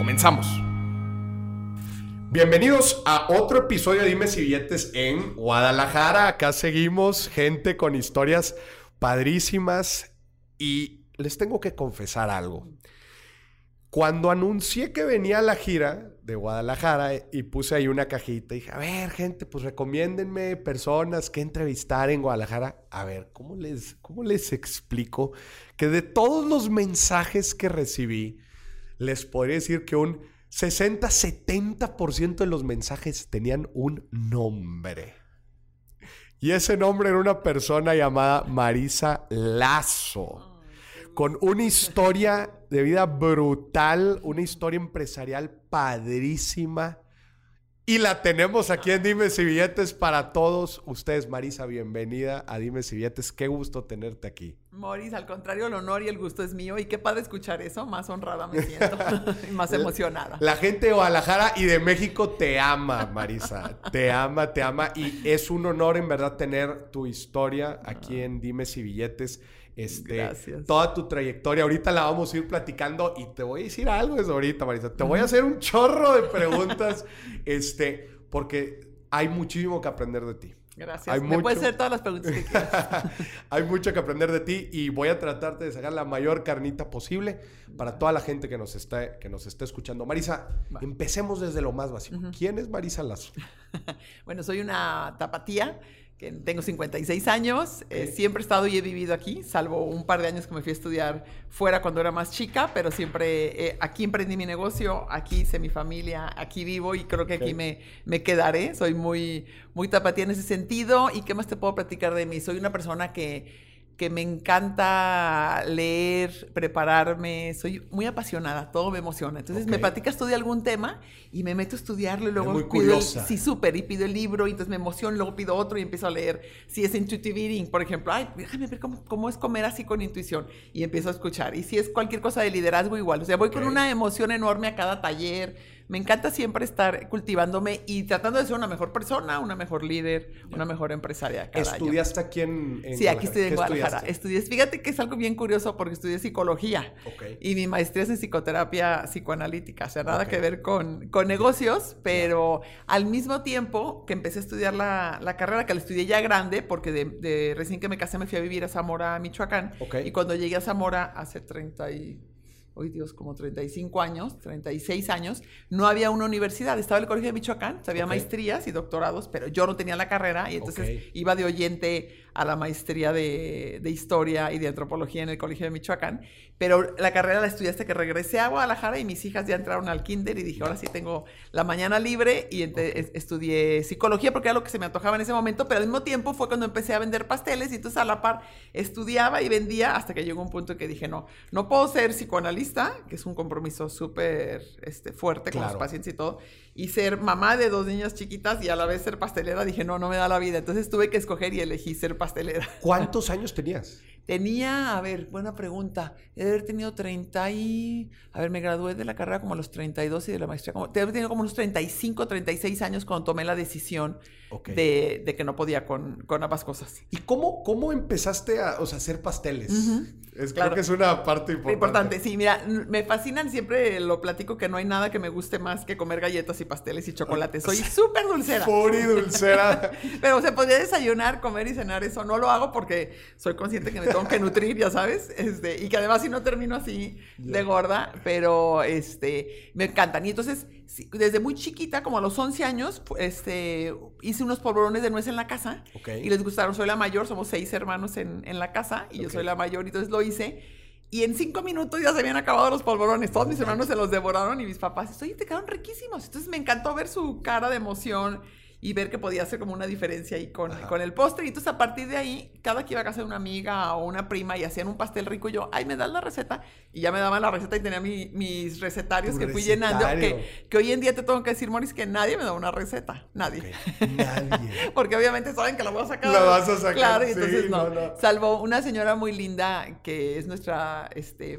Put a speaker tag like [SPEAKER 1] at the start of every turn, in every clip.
[SPEAKER 1] Comenzamos. Bienvenidos a otro episodio de Dime si billetes en Guadalajara. Acá seguimos, gente con historias padrísimas y les tengo que confesar algo. Cuando anuncié que venía a la gira de Guadalajara y puse ahí una cajita, dije, a ver, gente, pues recomiéndenme personas que entrevistar en Guadalajara. A ver, ¿cómo les, cómo les explico que de todos los mensajes que recibí, les podría decir que un 60-70% de los mensajes tenían un nombre. Y ese nombre era una persona llamada Marisa Lazo, con una historia de vida brutal, una historia empresarial padrísima y la tenemos aquí en Dime si Billetes para todos ustedes. Marisa, bienvenida a Dime si Billetes. Qué gusto tenerte aquí.
[SPEAKER 2] Moris, al contrario, el honor y el gusto es mío. Y qué padre escuchar eso. Más honrada me siento y más emocionada.
[SPEAKER 1] La gente de Guadalajara y de México te ama, Marisa. te ama, te ama. Y es un honor en verdad tener tu historia aquí en Dime si Billetes. Este, Gracias. Toda tu trayectoria. Ahorita la vamos a ir platicando y te voy a decir algo desde ahorita, Marisa. Te voy a hacer un chorro de preguntas, este, porque hay muchísimo que aprender de ti.
[SPEAKER 2] Gracias. Me puedes hacer todas las preguntas que quieras.
[SPEAKER 1] hay mucho que aprender de ti y voy a tratarte de sacar la mayor carnita posible para toda la gente que nos está, que nos está escuchando. Marisa, empecemos desde lo más básico. ¿Quién es Marisa Lazo?
[SPEAKER 2] bueno, soy una tapatía que tengo 56 años, eh, siempre he estado y he vivido aquí, salvo un par de años que me fui a estudiar fuera cuando era más chica, pero siempre eh, aquí emprendí mi negocio, aquí hice mi familia, aquí vivo y creo que aquí me, me quedaré. Soy muy, muy tapatía en ese sentido. ¿Y qué más te puedo platicar de mí? Soy una persona que que me encanta leer, prepararme, soy muy apasionada, todo me emociona. Entonces me platicas tú de algún tema y me meto a estudiarlo y luego
[SPEAKER 1] muy
[SPEAKER 2] pido
[SPEAKER 1] curiosa.
[SPEAKER 2] sí, súper, y pido el libro y entonces me emociono, luego pido otro y empiezo a leer. Si es intuitive eating, por ejemplo, ay, déjame ver cómo, cómo es comer así con intuición y empiezo a escuchar. Y si es cualquier cosa de liderazgo igual, o sea, voy con una emoción enorme a cada taller me encanta siempre estar cultivándome y tratando de ser una mejor persona, una mejor líder, una mejor empresaria.
[SPEAKER 1] Cada ¿Estudiaste aquí en,
[SPEAKER 2] Sí, aquí estudié en Guadalajara. Estudié, fíjate que es algo bien curioso porque estudié psicología y mi maestría es en psicoterapia psicoanalítica, o sea, nada que ver con, con negocios, pero al mismo tiempo que empecé a estudiar la, la carrera, que la estudié ya grande, porque de, recién que me casé me fui a vivir a Zamora, Michoacán, y cuando llegué a Zamora hace 30 y hoy Dios, como 35 años, 36 años, no había una universidad. Estaba el Colegio de Michoacán, había maestrías y doctorados, pero yo no tenía la carrera y entonces iba de oyente a la maestría de, Historia y de Antropología en el Colegio de Michoacán, pero la carrera la estudié hasta que regresé a Guadalajara y mis hijas ya entraron al kinder y dije, ahora sí tengo la mañana libre y estudié psicología porque era lo que se me antojaba en ese momento, pero al mismo tiempo fue cuando empecé a vender pasteles y entonces a la par estudiaba y vendía hasta que llegó un punto que dije, no, no puedo ser psicoanalista, que es un compromiso súper este, fuerte con los pacientes y todo, y ser mamá de dos niñas chiquitas y a la vez ser pastelera, dije, no, no me da la vida. Entonces tuve que escoger y elegí ser pastelera.
[SPEAKER 1] ¿Cuántos años tenías?
[SPEAKER 2] Tenía, a ver, buena pregunta. He de haber tenido 30 y... A ver, me gradué de la carrera como a los 32 y de la maestría como... Haber tenido como unos 35, 36 años cuando tomé la decisión de, de, que no podía con, con, ambas cosas.
[SPEAKER 1] ¿Y cómo, cómo empezaste a o sea, hacer pasteles? es, claro. Creo que es una parte importante.
[SPEAKER 2] Importante, sí. Mira, me fascinan siempre, lo platico, que no hay nada que me guste más que comer galletas y pasteles y chocolate. Soy súper dulcera.
[SPEAKER 1] Puri dulcera.
[SPEAKER 2] Pero se podría desayunar, comer y cenar eso. No lo hago porque soy consciente que me tengo que nutrir, ya sabes. Este, y que además si no termino así de gorda, pero este, me encantan. Y entonces desde muy chiquita, como a los 11 años, este, hice unos polvorones de nuez en la casa y les gustaron. Soy la mayor, somos seis hermanos en, en la casa y yo soy la mayor, y entonces lo hice. Y en cinco minutos ya se habían acabado los polvorones. Todos mis hermanos se los devoraron y mis papás, oye, te quedaron riquísimos. Entonces me encantó ver su cara de emoción y ver que podía hacer como una diferencia ahí con, con el postre. Y entonces a partir de ahí, cada que iba a casa de una amiga o una prima y hacían un pastel rico, yo, ay, me das la receta. Y ya me daban la receta y tenía mis recetarios que fui llenando. Que, que, hoy en día te tengo que decir, Moris, que nadie me da una receta. Nadie. Nadie. Porque obviamente saben que la voy a sacar.
[SPEAKER 3] La vas a sacar.
[SPEAKER 2] Claro, y entonces no, no. Salvo una señora muy linda que es nuestra, este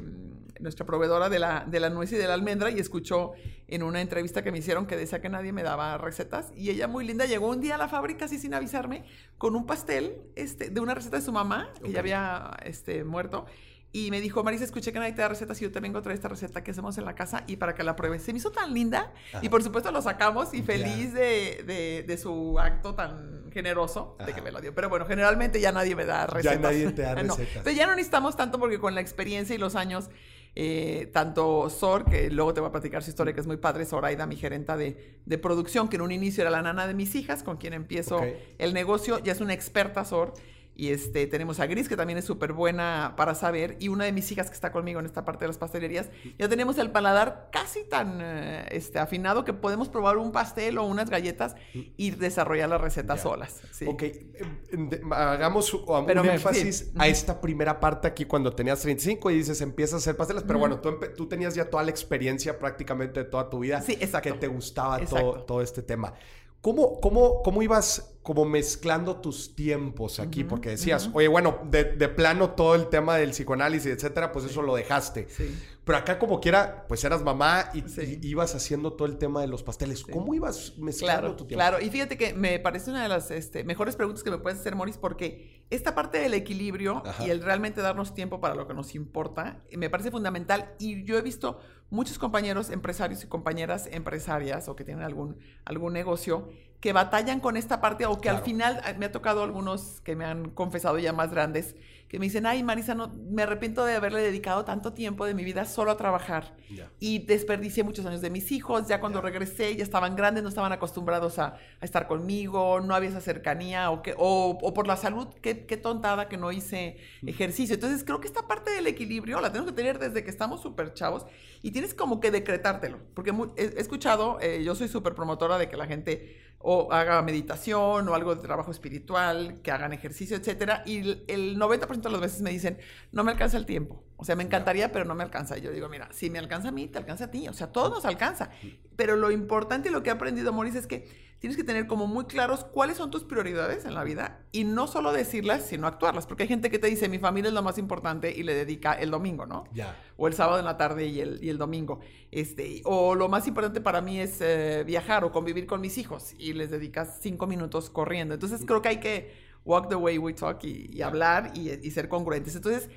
[SPEAKER 2] nuestra proveedora de la, de la nuez y de la almendra, y escuchó en una entrevista que me hicieron que decía que nadie me daba recetas. Y ella, muy linda, llegó un día a la fábrica, así sin avisarme, con un pastel este, de una receta de su mamá, que ya había este, muerto. Y me dijo, Marisa, escuché que nadie te da recetas y yo te vengo a traer esta receta que hacemos en la casa y para que la pruebes. Se me hizo tan linda y por supuesto lo sacamos y feliz de, de, de, su acto tan generoso de que me lo dio. Pero bueno, generalmente ya nadie me da recetas.
[SPEAKER 3] Ya nadie te da recetas.
[SPEAKER 2] no. Pero ya no necesitamos tanto porque con la experiencia y los años eh, tanto Sor, que luego te voy a platicar su historia, que es muy padre, Zoraida, mi gerenta de, de producción, que en un inicio era la nana de mis hijas, con quien empiezo el negocio, ya es una experta Sor, y este, tenemos a Gris, que también es súper buena para saber. Y una de mis hijas que está conmigo en esta parte de las pastelerías. Ya tenemos el paladar casi tan eh, este, afinado que podemos probar un pastel o unas galletas y desarrollar las recetas solas.
[SPEAKER 3] Ok, em, hagamos un énfasis a esta primera parte aquí cuando tenías 35 y dices empiezas a hacer pasteles. Pero bueno, tú, tú, tenías ya toda la experiencia prácticamente de toda tu vida.
[SPEAKER 2] Sí, exacto.
[SPEAKER 3] Que te gustaba todo, todo este tema. ¿Cómo, cómo, cómo ibas como mezclando tus tiempos aquí? Porque decías, oye, bueno, de, plano todo el tema del psicoanálisis, etcétera, pues eso lo dejaste. Sí. Pero acá como quiera, pues eras mamá y, ibas haciendo todo el tema de los pasteles. ¿Cómo ibas mezclando tu tiempo?
[SPEAKER 2] Claro, y fíjate que me parece una de las este, mejores preguntas que me puedes hacer, Moris, porque esta parte del equilibrio y el realmente darnos tiempo para lo que nos importa, me parece fundamental. Y yo he visto muchos compañeros empresarios y compañeras empresarias o que tienen algún, algún negocio que batallan con esta parte o que al final eh, me ha tocado algunos que me han confesado ya más grandes que me dicen, ay Marisa, no, me arrepiento de haberle dedicado tanto tiempo de mi vida solo a trabajar y desperdicié muchos años de mis hijos, ya cuando regresé ya estaban grandes, no estaban acostumbrados a, estar conmigo, no había esa cercanía o, que, o, por la salud, qué, qué, tontada que no hice ejercicio. Entonces creo que esta parte del equilibrio la tenemos que tener desde que estamos súper chavos y tienes como que decretártelo, porque he, escuchado, eh, yo soy súper promotora de que la gente o haga meditación o algo de trabajo espiritual, que hagan ejercicio, etcétera, y el 90% de las veces me dicen, no me alcanza el tiempo. O sea, me encantaría, pero no me alcanza. Y yo digo, mira, si me alcanza a mí, te alcanza a ti. O sea, todo nos alcanza. Pero lo importante y lo que he aprendido, Maurice, es que tienes que tener como muy claros cuáles son tus prioridades en la vida y no solo decirlas, sino actuarlas. Porque hay gente que te dice, mi familia es lo más importante y le dedica el domingo, ¿no?
[SPEAKER 3] Ya.
[SPEAKER 2] O el sábado en la tarde y el, y el domingo. Este, o lo más importante para mí es eh, viajar o convivir con mis hijos y les dedicas cinco minutos corriendo. Entonces creo que hay que walk the way we talk y, hablar y, y ser congruentes. Entonces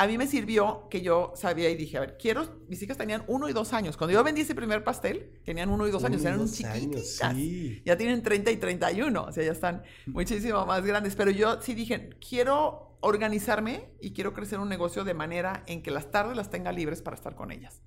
[SPEAKER 2] a mí me sirvió que yo sabía y dije, a ver, quiero, mis hijas tenían uno y dos años. Cuando yo vendí ese primer pastel, tenían uno y dos años, eran chiquitas. Ya tienen 30 y 31, o sea, ya están muchísimo más grandes. Pero yo sí dije, quiero organizarme y quiero crecer un negocio de manera en que las tardes las tenga libres para estar con ellas.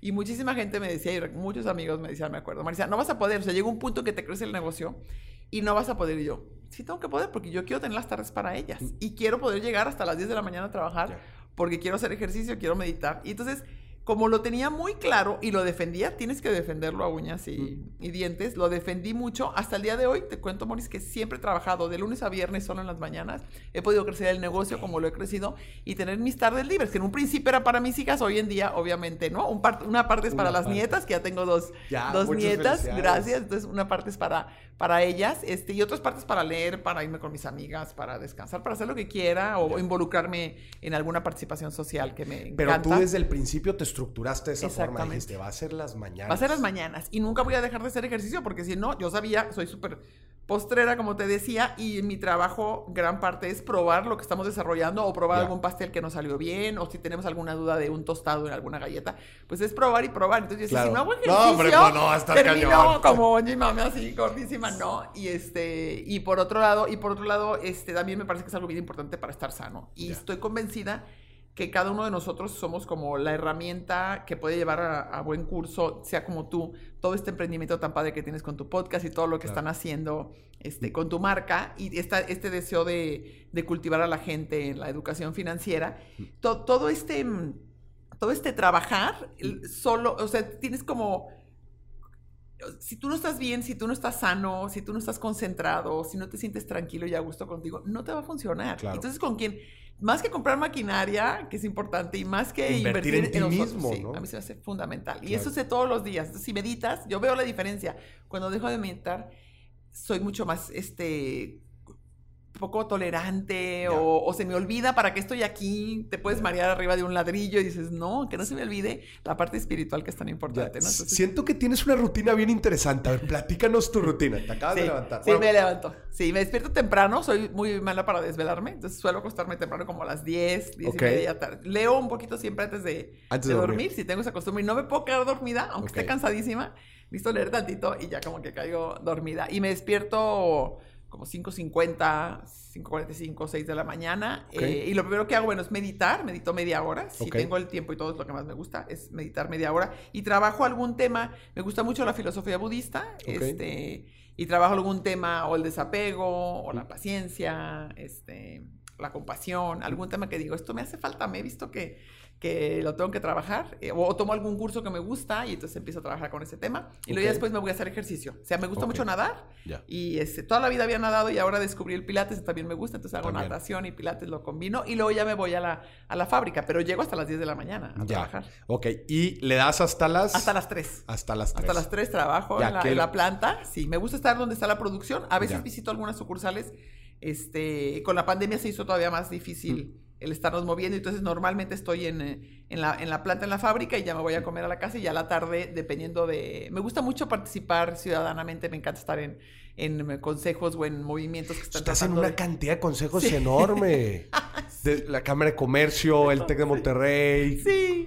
[SPEAKER 2] Y muchísima gente me decía, y muchos amigos me decían, me acuerdo, Marisa, no vas a poder, o sea, llega un punto que te crece el negocio y no vas a poder. Y yo, sí tengo que poder porque yo quiero tener las tardes para ellas mm. y quiero poder llegar hasta las 10 de la mañana a trabajar porque quiero hacer ejercicio, quiero meditar. Y entonces, como lo tenía muy claro y lo defendía, tienes que defenderlo a uñas y, dientes, lo defendí mucho. Hasta el día de hoy, te cuento, Moris, que siempre he trabajado de lunes a viernes solo en las mañanas. He podido crecer el negocio como lo he crecido y tener mis tardes libres, que en un principio era para mis hijas, hoy en día, obviamente, ¿no? una parte es para las nietas, que ya tengo dos, dos nietas, gracias. Entonces, una parte es para para ellas, este, y otras partes para leer, para irme con mis amigas, para descansar, para hacer lo que quiera o involucrarme en alguna participación social que me
[SPEAKER 3] encanta. Pero tú desde el principio te estructuraste de esa forma, dijiste, va a ser las mañanas.
[SPEAKER 2] Va a ser las mañanas y nunca voy a dejar de hacer ejercicio porque si no, yo sabía, soy súper postrera, como te decía, y mi trabajo gran parte es probar lo que estamos desarrollando o probar algún pastel que nos salió bien o si tenemos alguna duda de un tostado en alguna galleta, pues es probar y probar. Entonces yo decía, si no hago ejercicio, no, hombre, pues no, hasta termino como mi mami así gordísima, no. Y este y por otro lado, y por otro lado, este también me parece que es algo bien importante para estar sano y estoy convencida que cada uno de nosotros somos como la herramienta que puede llevar a, buen curso, sea como tú, todo este emprendimiento tan padre que tienes con tu podcast y todo lo que están haciendo este, con tu marca y esta, este deseo de, cultivar a la gente en la educación financiera, todo este, todo este trabajar, solo, o sea, tienes como si tú no estás bien, si tú no estás sano, si tú no estás concentrado, si no te sientes tranquilo y a gusto contigo, no te va a funcionar. Entonces, con quien, más que comprar maquinaria, que es importante, y más que invertir, en, ti mismo, a mí se me hace fundamental. Y eso sé todos los días. Entonces, si meditas, yo veo la diferencia. Cuando dejo de meditar, soy mucho más, este, poco tolerante o, se me olvida para que estoy aquí, te puedes marear arriba de un ladrillo y dices, no, que no se me olvide la parte espiritual que es tan importante.
[SPEAKER 3] Siento que tienes una rutina bien interesante. A ver, platícanos tu rutina. Te acabas de levantar.
[SPEAKER 2] Sí, me levanto. Sí, me despierto temprano, soy muy mala para desvelarme, entonces suelo acostarme temprano como a las 10, 10 y media tarde. Leo un poquito siempre antes de, dormir. si tengo esa costumbre y no me puedo quedar dormida, aunque esté cansadísima, listo leer tantito y ya como que caigo dormida. Y me despierto como 5.50, 5.45, 6 de la mañana. Eh, y lo primero que hago, bueno, es meditar, medito media hora. Si tengo el tiempo y todo es lo que más me gusta, es meditar media hora. Y trabajo algún tema, me gusta mucho la filosofía budista, este, y trabajo algún tema o el desapego, o la paciencia, este, la compasión, algún tema que digo, esto me hace falta, me he visto que que lo tengo que trabajar, eh, o, tomo algún curso que me gusta y entonces empiezo a trabajar con ese tema. Y luego ya después me voy a hacer ejercicio. O sea, me gusta mucho nadar y este, toda la vida había nadado y ahora descubrí el pilates, también me gusta, entonces hago natación y pilates lo combino y luego ya me voy a la, a la fábrica, pero llego hasta las 10 de la mañana a trabajar.
[SPEAKER 3] Ok, ¿y le das hasta las...?
[SPEAKER 2] Hasta las 3.
[SPEAKER 3] Hasta las 3.
[SPEAKER 2] Hasta las 3 trabajo en, la, planta. Sí, me gusta estar donde está la producción. A veces visito algunas sucursales. Este, con la pandemia se hizo todavía más difícil. Mm el estarnos moviendo. Entonces, normalmente estoy en, eh, en, la, en la planta, en la fábrica, y ya me voy a comer a la casa y ya a la tarde, dependiendo de... Me gusta mucho participar ciudadanamente, me encanta estar en, en consejos o en movimientos que están
[SPEAKER 3] Estás en una cantidad de consejos enorme. De la Cámara de Comercio, el TEC de Monterrey.
[SPEAKER 2] Sí.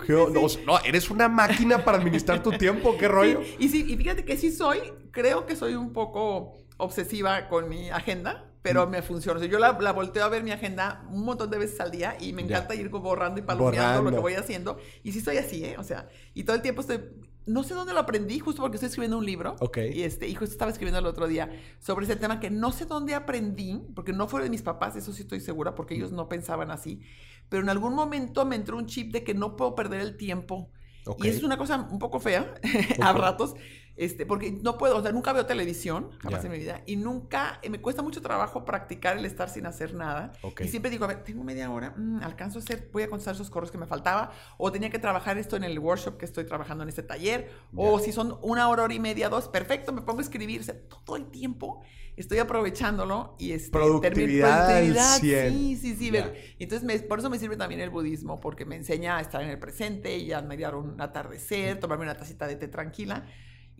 [SPEAKER 3] No, eres una máquina para administrar tu tiempo, qué rollo.
[SPEAKER 2] Y sí, y fíjate que sí soy, creo que soy un poco obsesiva con mi agenda pero me funciona. yo la, volteo a ver mi agenda un montón de veces al día y me encanta ir borrando y palomeando lo que voy haciendo. Y sí soy así, ¿eh? O sea, y todo el tiempo estoy... No sé dónde lo aprendí, justo porque estoy escribiendo un libro.
[SPEAKER 3] Ok.
[SPEAKER 2] Y, este, y justo estaba escribiendo el otro día sobre ese tema que no sé dónde aprendí, porque no fue de mis papás, eso sí estoy segura, porque ellos no pensaban así. Pero en algún momento me entró un chip de que no puedo perder el tiempo. Y es una cosa un poco fea, a ratos, este, porque no puedo, o sea, nunca veo televisión, jamás en mi vida, y nunca, eh, me cuesta mucho trabajo practicar el estar sin hacer nada. Y siempre digo, a ver, tengo media hora, mm, alcanzo a hacer, voy a contestar esos correos que me faltaba, o tenía que trabajar esto en el workshop que estoy trabajando en este taller, o si son una hora, hora y media, dos, perfecto, me pongo a escribir, o sea, todo el tiempo estoy aprovechándolo y este,
[SPEAKER 3] productividad, productividad
[SPEAKER 2] sí, sí, sí. Entonces, por eso me sirve también el budismo, porque me enseña a estar en el presente y a admirar un atardecer, tomarme una tacita de té tranquila.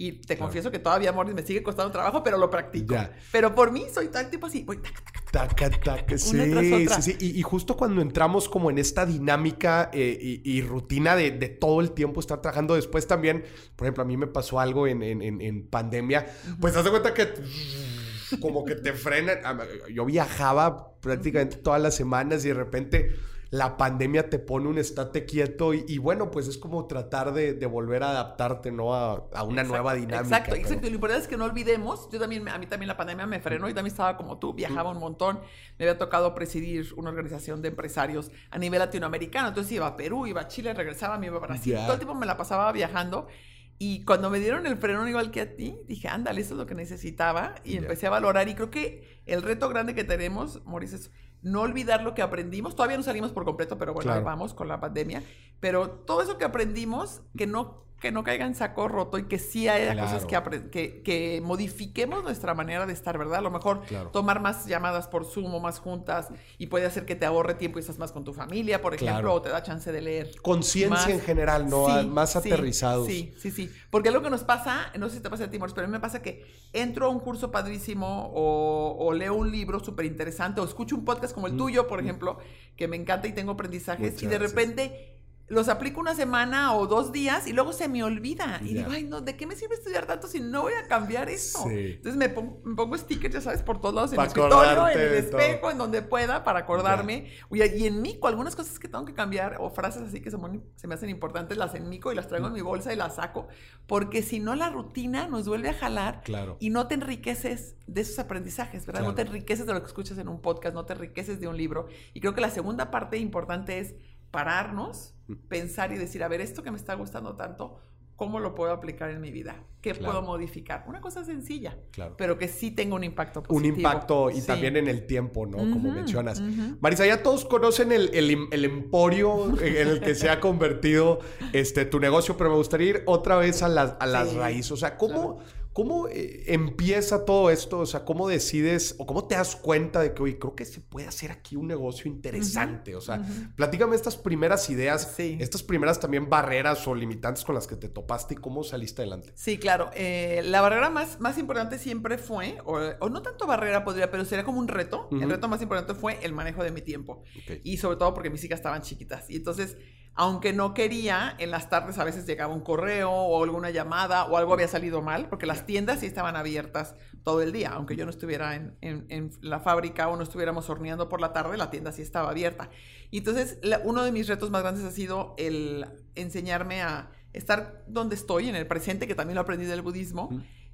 [SPEAKER 2] Y te confieso que todavía, Morris, me sigue costando trabajo, pero lo practico. Pero por mí soy tal tipo así, voy taca,
[SPEAKER 3] taca, taca. sí, sí, sí. Y, justo cuando entramos como en esta dinámica eh, y, rutina de, todo el tiempo estar trabajando, después también, por ejemplo, a mí me pasó algo en, en, pandemia, pues te das cuenta que como que te frenan. Yo viajaba prácticamente todas las semanas y de repente la pandemia te pone un estate quieto y, bueno, pues es como tratar de, volver a adaptarte, ¿no? A, una nueva dinámica.
[SPEAKER 2] Exacto, exacto. Y lo importante es que no olvidemos, yo también, a mí también la pandemia me frenó y también estaba como tú, viajaba un montón, me había tocado presidir una organización de empresarios a nivel latinoamericano, entonces iba a Perú, iba a Chile, regresaba, me iba a Brasil, todo el tiempo me la pasaba viajando. Y cuando me dieron el freno igual que a ti, dije, ándale, eso es lo que necesitaba. Y empecé a valorar. Y creo que el reto grande que tenemos, Maurice, es no olvidar lo que aprendimos. Todavía no salimos por completo, pero bueno, vamos con la pandemia. Pero todo eso que aprendimos, que no que no caiga en saco roto y que sí haya cosas que, que, que, modifiquemos nuestra manera de estar, ¿verdad? A lo mejor tomar más llamadas por Zoom o más juntas y puede hacer que te ahorre tiempo y estás más con tu familia, por ejemplo, o te da chance de leer.
[SPEAKER 3] Conciencia en general, ¿no? más aterrizados.
[SPEAKER 2] Sí, sí, sí. Porque lo que nos pasa, no sé si te pasa a ti, pero a mí me pasa que entro a un curso padrísimo o, leo un libro súper interesante o escucho un podcast como el mm, tuyo, por ejemplo, que me encanta y tengo aprendizajes y de repente los aplico una semana o dos días y luego se me olvida. Y digo, ay, no, ¿de qué me sirve estudiar tanto si no voy a cambiar esto? Entonces me pongo, stickers, ya sabes, por todos lados, en el escritorio, en el espejo, en donde pueda, para acordarme. Y en mico, algunas cosas que tengo que cambiar o frases así que se, se me hacen importantes, las enmico y las traigo en mi bolsa y las saco. Porque si no, la rutina nos vuelve a jalar
[SPEAKER 3] claro.
[SPEAKER 2] y no te enriqueces de esos aprendizajes, ¿verdad? No te enriqueces de lo que escuchas en un podcast, no te enriqueces de un libro. Y creo que la segunda parte importante es pararnos, pensar y decir, a ver, esto que me está gustando tanto, ¿cómo lo puedo aplicar en mi vida? ¿Qué puedo modificar? Una cosa sencilla,
[SPEAKER 3] claro.
[SPEAKER 2] pero que sí tenga un impacto positivo.
[SPEAKER 3] Un impacto y también en el tiempo, ¿no? Como mencionas. Marisa, ya todos conocen el, el, emporio en el que se ha convertido este, tu negocio, pero me gustaría ir otra vez a, las, a las raíces. O sea, ¿cómo... ¿Cómo eh, empieza todo esto? O sea, ¿cómo decides o cómo te das cuenta de que, oye, creo que se puede hacer aquí un negocio interesante? O sea, platícame estas primeras ideas, estas primeras también barreras o limitantes con las que te topaste y cómo saliste adelante.
[SPEAKER 2] Sí, claro. Eh, la barrera más, más importante siempre fue, o, no tanto barrera podría, pero sería como un reto. El reto más importante fue el manejo de mi tiempo. Y sobre todo porque mis hijas estaban chiquitas. Y entonces aunque no quería, en las tardes a veces llegaba un correo o alguna llamada o algo había salido mal, porque las tiendas sí estaban abiertas todo el día, aunque yo no estuviera en, la fábrica o no estuviéramos horneando por la tarde, la tienda sí estaba abierta. Y entonces uno de mis retos más grandes ha sido el enseñarme a estar donde estoy, en el presente, que también lo aprendí del budismo,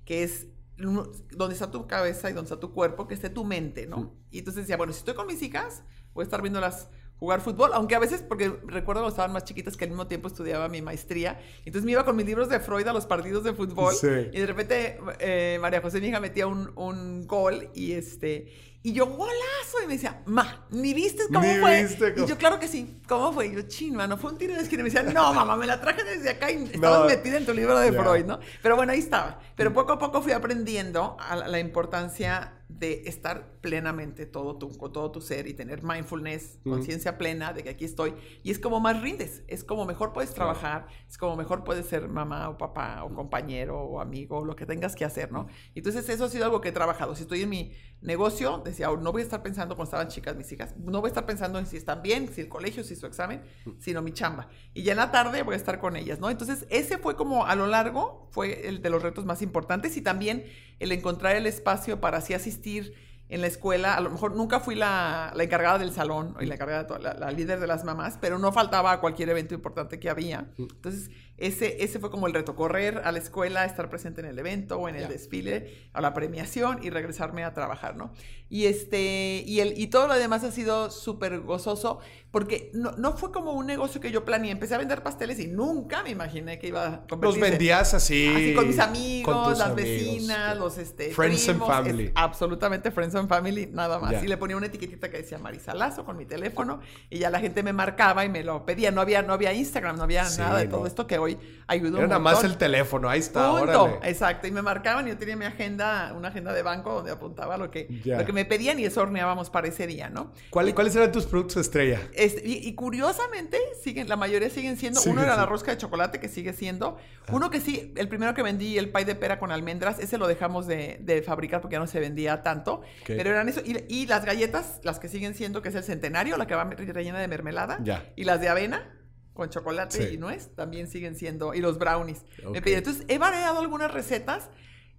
[SPEAKER 2] que es donde está tu cabeza y donde está tu cuerpo, que esté tu mente, ¿no? Y entonces decía, bueno, si estoy con mis hijas, voy a estar viendo las jugar fútbol, aunque a veces, porque recuerdo cuando estaban más chiquitas que al mismo tiempo estudiaba mi maestría, entonces me iba con mis libros de Freud a los partidos de fútbol y de repente eh, María José, mi hija, metía un, un gol y este y yo, golazo. Y me decía, ma, ¿ni viste cómo fue? Y yo, claro que sí. ¿Cómo fue? Y yo, chin, mano, fue un tiro de esquina. Y me decía, no, mamá, me la traje desde acá y estabas metida en tu libro de Freud, ¿no? Pero bueno, ahí estaba. Pero poco a poco fui aprendiendo a la, importancia de estar plenamente todo tu, todo tu ser y tener mindfulness, conciencia plena de que aquí estoy. Y es como más rindes, es como mejor puedes trabajar, es como mejor puedes ser mamá o papá o compañero o amigo, lo que tengas que hacer, ¿no? Entonces eso ha sido algo que he trabajado. Si estoy en mi negocio, decía, no voy a estar pensando cuando estaban chicas mis hijas, no voy a estar pensando en si están bien, si el colegio, si su examen, sino mi chamba. Y ya en la tarde voy a estar con ellas, ¿no? Entonces, ese fue como a lo largo, fue el de los retos más importantes y también el encontrar el espacio para así asistir en la escuela, a lo mejor nunca fui la, encargada del salón, y la encargada, la, la, líder de las mamás, pero no faltaba cualquier evento importante que había. Entonces, ese, ese fue como el reto, correr a la escuela, estar presente en el evento o en el desfile, a la premiación y regresarme a trabajar, ¿no? Y, este, y, el, y todo lo demás ha sido súper gozoso porque no, no, fue como un negocio que yo planeé. Empecé a vender pasteles y nunca me imaginé que iba a
[SPEAKER 3] Los vendías así.
[SPEAKER 2] Así con mis amigos, las vecinas, los este,
[SPEAKER 3] Friends and Family.
[SPEAKER 2] absolutamente Friends and Family, nada más. Y le ponía una etiquetita que decía Marisa Lazo con mi teléfono y ya la gente me marcaba y me lo pedía. No había, no había Instagram, no había nada de todo esto que hoy ayudó
[SPEAKER 3] Era nada más el teléfono, ahí está.
[SPEAKER 2] Punto. Exacto. Y me marcaban y yo tenía mi agenda, una agenda de banco donde apuntaba lo que, lo que me pedían y eso horneábamos para ese día, ¿no?
[SPEAKER 3] ¿Cuáles eran tus productos estrella?
[SPEAKER 2] Este, y, curiosamente, siguen, la mayoría siguen siendo. uno era la rosca de chocolate, que sigue siendo. Ah. Uno que sí, el primero que vendí, el pay de pera con almendras, ese lo dejamos de, fabricar porque ya no se vendía tanto. Pero eran eso. Y, las galletas, las que siguen siendo, que es el centenario, la que va rellena de mermelada. Y las de avena con chocolate y nuez también siguen siendo, y los brownies. Entonces, he variado algunas recetas,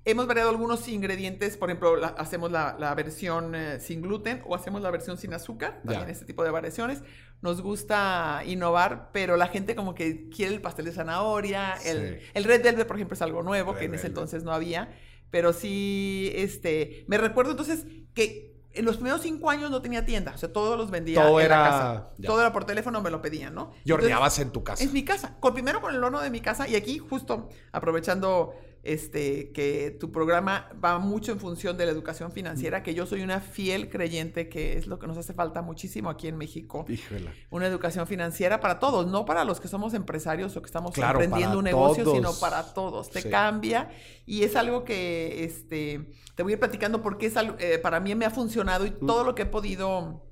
[SPEAKER 2] hemos variado algunos ingredientes, por ejemplo, hacemos la, versión eh, sin gluten o hacemos la versión sin azúcar, también este tipo de variaciones. Nos gusta innovar, pero la gente como que quiere el pastel de zanahoria, el, el red velvet, por ejemplo, es algo nuevo que en ese entonces no había, pero sí, este, me recuerdo entonces que en los primeros cinco años no tenía tienda, o sea, todos los vendía
[SPEAKER 3] Todo
[SPEAKER 2] en
[SPEAKER 3] era...
[SPEAKER 2] la casa. Todo era por teléfono, me lo pedían, ¿no?
[SPEAKER 3] Y horneabas en tu casa.
[SPEAKER 2] En mi casa. Con, primero con el horno de mi casa y aquí justo aprovechando este, que tu programa va mucho en función de la educación financiera, que yo soy una fiel creyente que es lo que nos hace falta muchísimo aquí en México.
[SPEAKER 3] Híjole.
[SPEAKER 2] Una educación financiera para todos, no para los que somos empresarios o que estamos emprendiendo un negocio, sino para todos. Te cambia y es algo que este, te voy a ir platicando porque es algo, eh, para mí me ha funcionado y todo lo que he podido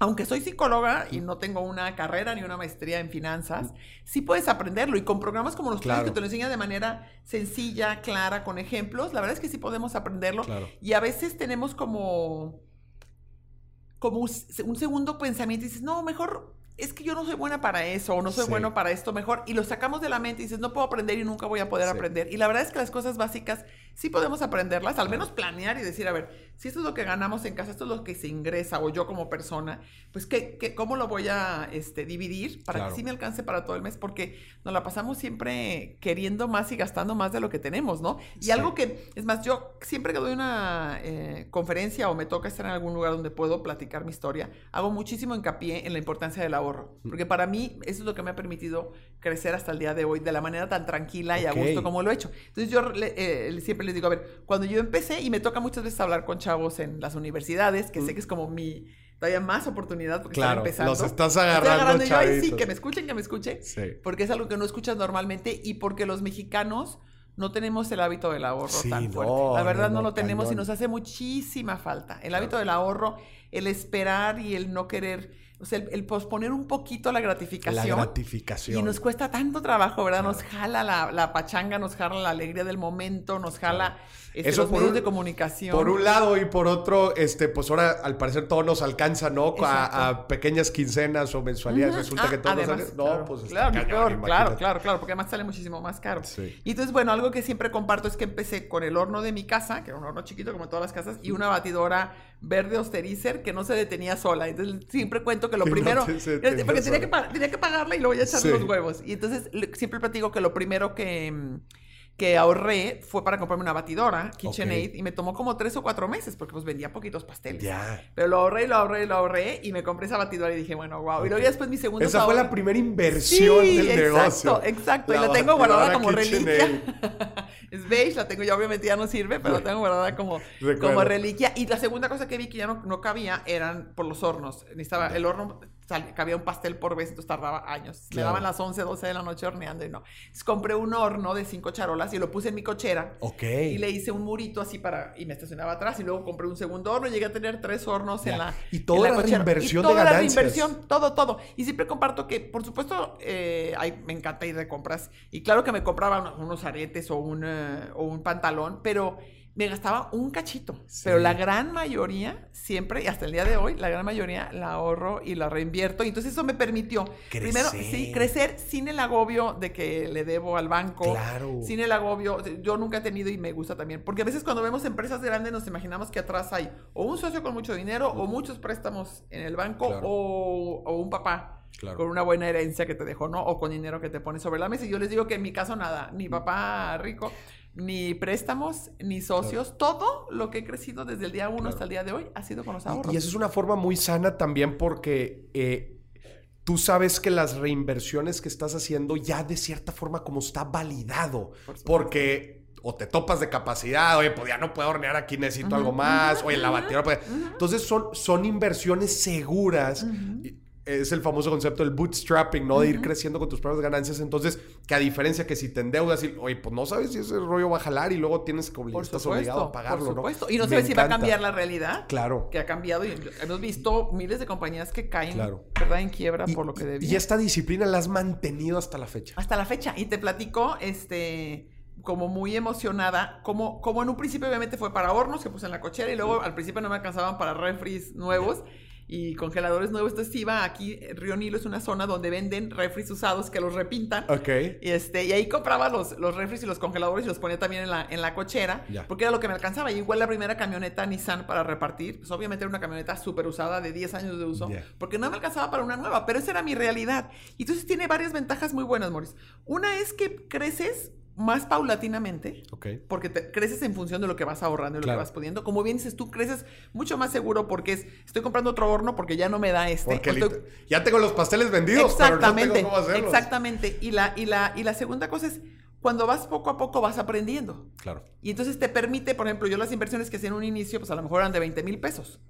[SPEAKER 2] aunque soy psicóloga y no tengo una carrera ni una maestría en finanzas, sí puedes aprenderlo. Y con programas como los tuyos que te lo enseñan de manera sencilla, clara, con ejemplos, la verdad es que sí podemos aprenderlo. Y a veces tenemos como, como un segundo pensamiento y dices, no, mejor es que yo no soy buena para eso o no soy bueno para esto mejor y lo sacamos de la mente y dices, no puedo aprender y nunca voy a poder aprender. Y la verdad es que las cosas básicas sí podemos aprenderlas, al menos planear y decir, a ver, si esto es lo que ganamos en casa, esto es lo que se ingresa o yo como persona, pues ¿qué, qué, cómo lo voy a este, dividir para que sí me alcance para todo el mes? Porque nos la pasamos siempre queriendo más y gastando más de lo que tenemos, ¿no? Y algo que, es más, yo siempre que doy una eh, conferencia o me toca estar en algún lugar donde puedo platicar mi historia, hago muchísimo hincapié en la importancia del ahorro ahorro. Porque para mí eso es lo que me ha permitido crecer hasta el día de hoy de la manera tan tranquila y a gusto como lo he hecho. Entonces yo eh, siempre les digo, a ver, cuando yo empecé, y me toca muchas veces hablar con chavos en las universidades, que sé que es como mi todavía más oportunidad porque
[SPEAKER 3] claro,
[SPEAKER 2] están empezando.
[SPEAKER 3] Los estás agarrando,
[SPEAKER 2] agarrando yo, sí, que me escuchen, que me escuchen. Sí. Porque es algo que no escuchas normalmente y porque los mexicanos no tenemos el hábito del ahorro tan fuerte. la verdad no, lo tenemos y nos hace muchísima falta. El hábito del ahorro, el esperar y el no querer o sea, el, posponer un poquito la gratificación.
[SPEAKER 3] La gratificación.
[SPEAKER 2] Y nos cuesta tanto trabajo, ¿verdad? Nos jala la, pachanga, nos jala la alegría del momento, nos jala este, los medios de comunicación.
[SPEAKER 3] Por un lado y por otro, este, pues ahora al parecer todo nos alcanza, ¿no? A, pequeñas quincenas o mensualidades. Resulta que todo nos No, pues
[SPEAKER 2] claro, claro, claro, claro, claro, porque además sale muchísimo más caro. Sí. Y entonces, bueno, algo que siempre comparto es que empecé con el horno de mi casa, que era un horno chiquito como todas las casas, y una batidora verde Austerizer que no se detenía sola. Entonces siempre cuento que lo primero, porque tenía que, tenía que, pagarla y luego ya echar los huevos. Y entonces siempre platico que lo primero que que ahorré fue para comprarme una batidora, KitchenAid, y me tomó como tres o cuatro meses porque pues vendía poquitos pasteles. Ya. Pero lo ahorré, lo ahorré, lo ahorré y me compré esa batidora y dije, bueno, wow. Y luego después mi segundo
[SPEAKER 3] Esa fue la primera inversión del
[SPEAKER 2] exacto,
[SPEAKER 3] negocio.
[SPEAKER 2] Exacto, y la tengo guardada como reliquia. es beige, la tengo ya obviamente ya no sirve, pero la tengo guardada como, como reliquia. Y la segunda cosa que vi que ya no, no cabía eran por los hornos. Necesitaba el horno cabía un pastel por vez, entonces tardaba años. Me daban las 11, 12 de la noche horneando y no. Entonces compré un horno de cinco charolas y lo puse en mi cochera.
[SPEAKER 3] Ok.
[SPEAKER 2] Y le hice un murito así para. Y me estacionaba atrás. Y luego compré un segundo horno. Y llegué a tener tres hornos en la.
[SPEAKER 3] Y toda
[SPEAKER 2] la,
[SPEAKER 3] reinversión
[SPEAKER 2] y toda
[SPEAKER 3] la
[SPEAKER 2] reinversión, todo, todo. Y siempre comparto que, por supuesto, eh, me encanta ir de compras. Y claro que me compraba unos aretes o un, eh, o un pantalón, pero me gastaba un cachito, pero la gran mayoría, siempre, y hasta el día de hoy, la gran mayoría la ahorro y la reinvierto. Y entonces eso me permitió, primero, sí, crecer sin el agobio de que le debo al banco, claro. sin el agobio, yo nunca he tenido y me gusta también, porque a veces cuando vemos empresas grandes nos imaginamos que atrás hay o un socio con mucho dinero o muchos préstamos en el banco o, o, un papá. Con una buena herencia que te dejó, ¿no? O con dinero que te pone sobre la mesa. Y yo les digo que en mi caso nada, ni papá rico, ni préstamos, ni socios. Todo lo que he crecido desde el día uno hasta el día de hoy ha sido con los ahorros.
[SPEAKER 3] Y, eso es una forma muy sana también porque eh, tú sabes que las reinversiones que estás haciendo ya de cierta forma como está validado. porque o te topas de capacidad, oye, pues ya no puedo hornear aquí, necesito algo más, oye, la batidora. Pues, entonces son, son inversiones seguras es el famoso concepto del bootstrapping, ¿no? De ir creciendo con tus propias ganancias. Entonces, que a diferencia que si te endeudas y, oye, pues no sabes si ese rollo va a jalar y luego tienes que obligar, estás obligado a pagarlo, por supuesto.
[SPEAKER 2] Y no sabes si va a cambiar la realidad.
[SPEAKER 3] Claro.
[SPEAKER 2] Que ha cambiado y hemos visto miles de compañías que caen, ¿verdad? En quiebra por lo que debían.
[SPEAKER 3] Y esta disciplina la has mantenido hasta la fecha.
[SPEAKER 2] Hasta la fecha. Y te platico, este como muy emocionada, como, como en un principio obviamente fue para hornos que puse en la cochera y luego al principio no me alcanzaban para refries nuevos y congeladores nuevos. Entonces iba aquí, Río Nilo es una zona donde venden refris usados que los repintan.
[SPEAKER 3] Ok.
[SPEAKER 2] Y, este, y ahí compraba los, los refris y los congeladores y los ponía también en la, en la cochera, porque era lo que me alcanzaba. Y igual la primera camioneta Nissan para repartir, pues obviamente era una camioneta súper usada de 10 años de uso, porque no me alcanzaba para una nueva, pero esa era mi realidad. Y entonces tiene varias ventajas muy buenas, Maurice. Una es que creces más paulatinamente, porque te creces en función de lo que vas ahorrando y lo que vas pudiendo. Como bien dices tú, creces mucho más seguro porque es, estoy comprando otro horno porque ya no me da este.
[SPEAKER 3] ya tengo los pasteles vendidos,
[SPEAKER 2] exactamente,
[SPEAKER 3] pero no tengo
[SPEAKER 2] cómo Exactamente. Y la, y, la, y la segunda cosa es, cuando vas poco a poco vas aprendiendo.
[SPEAKER 3] Claro.
[SPEAKER 2] Y entonces te permite, por ejemplo, yo las inversiones que hacía en un inicio, pues a lo mejor eran de 20 mil pesos.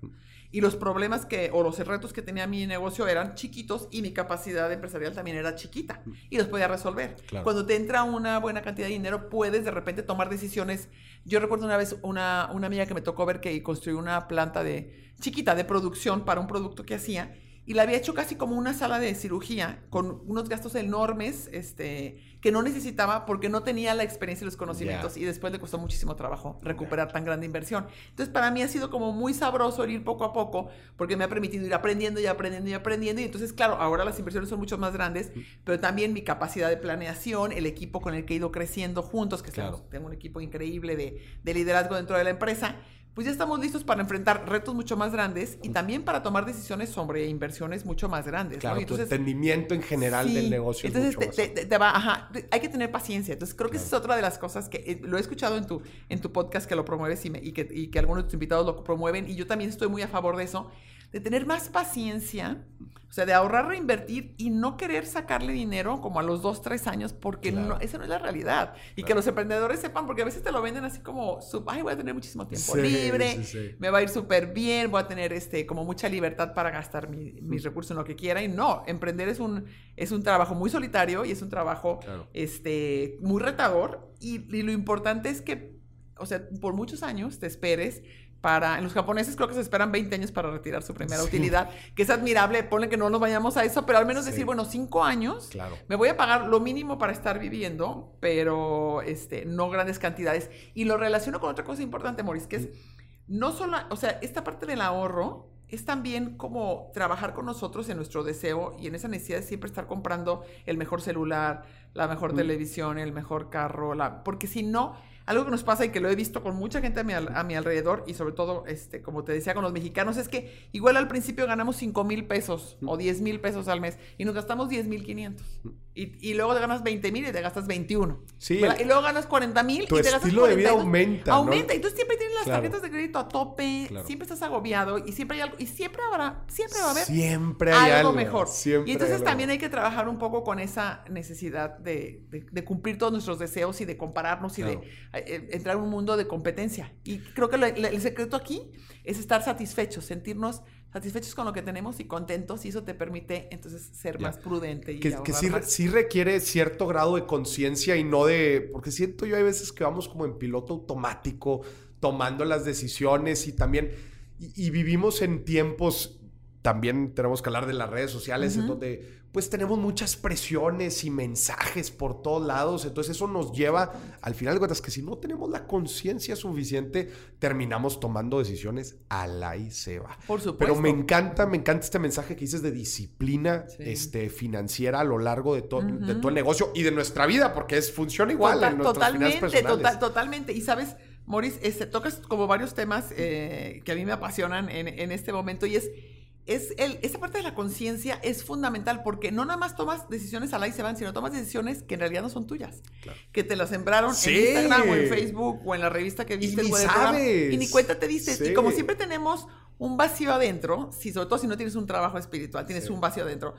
[SPEAKER 2] Y los problemas que, o los retos que tenía mi negocio eran chiquitos y mi capacidad empresarial también era chiquita. Mm. Y los podía resolver. Cuando te entra una buena cantidad de dinero, puedes de repente tomar decisiones. Yo recuerdo una vez una, una amiga que me tocó ver que construyó una planta de chiquita de producción para un producto que hacía y la había hecho casi como una sala de cirugía con unos gastos enormes este, que no necesitaba porque no tenía la experiencia y los conocimientos y después le costó muchísimo trabajo recuperar tan grande inversión. Entonces para mí ha sido como muy sabroso ir poco a poco porque me ha permitido ir aprendiendo y aprendiendo y aprendiendo y entonces claro, ahora las inversiones son mucho más grandes, pero también mi capacidad de planeación, el equipo con el que he ido creciendo juntos, que tengo un equipo increíble de, de liderazgo dentro de la empresa pues ya estamos listos para enfrentar retos mucho más grandes y también para tomar decisiones sobre inversiones mucho más grandes.
[SPEAKER 3] Claro, tu entendimiento en general del negocio.
[SPEAKER 2] Entonces, te, va, ajá, hay que tener paciencia. Entonces, creo que esa es otra de las cosas que eh, lo he escuchado en tu, en tu podcast que lo promueves y, que, y que algunos de tus invitados lo promueven y yo también estoy muy a favor de eso de tener más paciencia, o sea, de ahorrar, reinvertir y no querer sacarle dinero como a los dos, tres años, porque no, esa no es la realidad. Y que los emprendedores sepan, porque a veces te lo venden así como, ay, voy a tener muchísimo tiempo libre, me va a ir súper bien, voy a tener este, como mucha libertad para gastar mis recursos en lo que quiera. Y no, emprender es un, es un trabajo muy solitario y es un trabajo este, muy retador. Y, y lo importante es que, o sea, por muchos años te esperes para, en los japoneses creo que se esperan 20 años para retirar su primera utilidad, que es admirable, pone que no nos vayamos a eso, pero al menos decir, bueno, cinco años, claro. me voy a pagar lo mínimo para estar viviendo, pero este, no grandes cantidades. Y lo relaciono con otra cosa importante, Maurice, que es, no solo, o sea, esta parte del ahorro es también como trabajar con nosotros en nuestro deseo y en esa necesidad de siempre estar comprando el mejor celular, la mejor televisión, el mejor carro, la, porque si no algo que nos pasa y que lo he visto con mucha gente a mi, a mi alrededor y sobre todo, este, como te decía, con los mexicanos, es que igual al principio ganamos 5 mil pesos o 10 mil pesos al mes y nos gastamos 10 mil 500. Y, y, luego te ganas 20 mil y te gastas 21. Sí. Y luego ganas 40 mil y te gastas
[SPEAKER 1] estilo de vida aumenta.
[SPEAKER 2] Aumenta. Y tú las tarjetas de crédito a tope, siempre estás agobiado y siempre hay algo. Y siempre habrá, siempre va a haber
[SPEAKER 1] siempre hay algo,
[SPEAKER 2] mejor. y entonces también hay que trabajar un poco con esa necesidad de, de, cumplir todos nuestros deseos y de compararnos y de eh, eh, entrar en un mundo de competencia. Y creo que el secreto aquí es estar satisfechos, sentirnos satisfechos con lo que tenemos y contentos y eso te permite entonces ser más prudente. Y
[SPEAKER 1] que, que sí, sí, requiere cierto grado de conciencia y no de, porque siento yo hay veces que vamos como en piloto automático tomando las decisiones y también, y, vivimos en tiempos, también tenemos que hablar de las redes sociales, en donde pues tenemos muchas presiones y mensajes por todos lados. Entonces eso nos lleva, al final de cuentas, que si no tenemos la conciencia suficiente, terminamos tomando decisiones a la y se va.
[SPEAKER 2] Por supuesto.
[SPEAKER 1] Pero me encanta, me encanta este mensaje que dices de disciplina este, financiera a lo largo de, todo de todo el negocio y de nuestra vida, porque es, funciona igual en
[SPEAKER 2] totalmente, total, totalmente. Y sabes, Maurice, este, tocas como varios temas eh, que a mí me apasionan en, en este momento y es es el, esa parte de la conciencia es fundamental porque no nada más tomas decisiones al y se van, sino tomas decisiones que en realidad no son tuyas. Que te las sembraron en Instagram o en Facebook o en la revista que viste.
[SPEAKER 1] Y ni,
[SPEAKER 2] y ni cuenta te diste. Y como siempre tenemos un vacío adentro, si, sobre todo si no tienes un trabajo espiritual, tienes un vacío adentro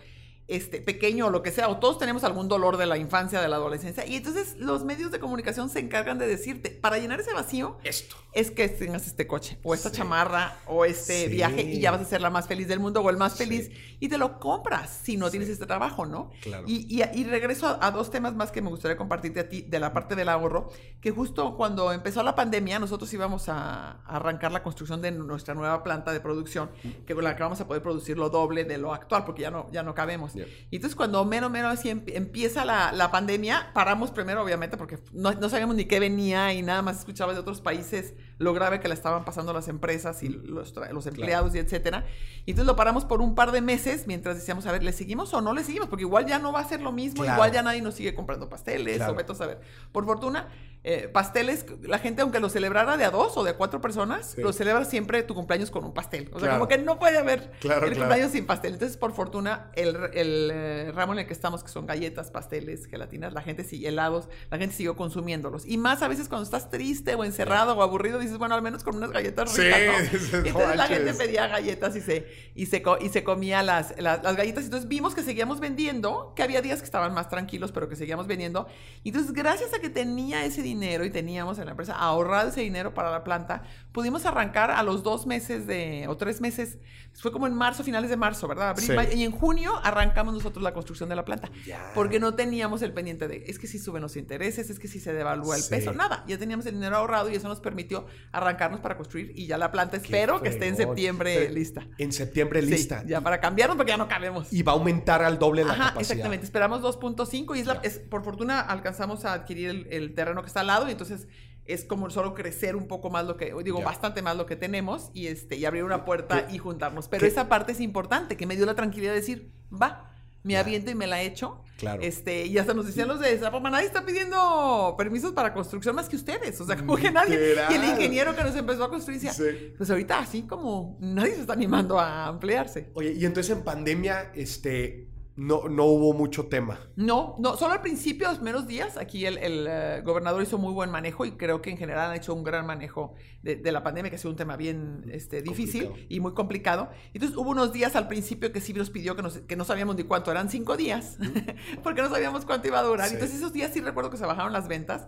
[SPEAKER 2] este, pequeño o lo que sea, o todos tenemos algún dolor de la infancia, de la adolescencia, y entonces los medios de comunicación se encargan de decirte, para llenar ese vacío,
[SPEAKER 1] esto
[SPEAKER 2] es que tengas este coche, o esta chamarra, o este viaje, y ya vas a ser la más feliz del mundo, o el más feliz, y te lo compras si no tienes este trabajo, ¿no?
[SPEAKER 1] Claro.
[SPEAKER 2] Y, y, regreso a, dos temas más que me gustaría compartirte a ti, de la parte del ahorro, que justo cuando empezó la pandemia, nosotros íbamos a, arrancar la construcción de nuestra nueva planta de producción, que con la que vamos a poder producir lo doble de lo actual, porque ya no, ya no cabemos. Y entonces cuando menos, menos así empieza la, la, pandemia, paramos primero, obviamente, porque no, no, sabíamos ni qué venía y nada más escuchaba de otros países lo grave que le estaban pasando las empresas y los, los empleados y etcétera. Y entonces lo paramos por un par de meses mientras decíamos, a ver, ¿le seguimos o no le seguimos? Porque igual ya no va a ser lo mismo, igual ya nadie nos sigue comprando pasteles o veto a saber. Por fortuna, eh, pasteles, la gente aunque lo celebrara de a dos o de a cuatro personas, lo celebra siempre tu cumpleaños con un pastel. O sea, como que no puede haber el cumpleaños sin pastel. Entonces, por fortuna, el, el eh, ramo en el que estamos, que son galletas, pasteles, gelatinas, la gente sigue helados, la gente siguió consumiéndolos. Y más a veces cuando estás triste o encerrado o aburrido, dices, bueno, al menos con unas galletas ricas. Entonces la gente pedía galletas y se, y se, y se comía las, las, las galletas. Entonces vimos que seguíamos vendiendo, que había días que estaban más tranquilos, pero que seguíamos vendiendo. Entonces, gracias a que tenía ese dinero, dinero y teníamos en la empresa ahorrado ese dinero para la planta, pudimos arrancar a los dos meses de, o tres meses, fue como en marzo, finales de marzo, ¿verdad? y en junio arrancamos nosotros la construcción de la planta, porque no teníamos el pendiente de, es que si suben los intereses, es que si se devalúa el peso, nada, ya teníamos el dinero ahorrado y eso nos permitió arrancarnos para construir y ya la planta espero que esté en septiembre lista.
[SPEAKER 1] En septiembre lista.
[SPEAKER 2] ya para cambiarnos porque ya no cabemos.
[SPEAKER 1] Y va a aumentar al doble la
[SPEAKER 2] Ajá, exactamente, esperamos 2.5 y es, es, por fortuna alcanzamos a adquirir el, el terreno que está al lado y entonces es como solo crecer un poco más lo que, digo, bastante más lo que tenemos y, este, y abrir una puerta y juntarnos. Pero esa parte es importante, que me dio la tranquilidad de decir, va, me aviento y me la echo.
[SPEAKER 1] Claro.
[SPEAKER 2] Este, y hasta nos decían los de Zapoma, nadie está pidiendo permisos para construcción más que ustedes. O sea, como que nadie. Y el ingeniero que nos empezó a construir decía, pues ahorita así como nadie se está animando a ampliarse.
[SPEAKER 1] Oye, y entonces en pandemia, este, no, no hubo mucho tema.
[SPEAKER 2] No, no, solo al principio, los primeros días, aquí el, eh, gobernador hizo muy buen manejo y creo que en general han hecho un gran manejo de, la pandemia, que ha sido un tema bien este, difícil y muy complicado. Entonces hubo unos días al principio que sí nos pidió que, que no sabíamos ni cuánto, eran cinco días, porque no sabíamos cuánto iba a durar. Entonces esos días sí recuerdo que se bajaron las ventas.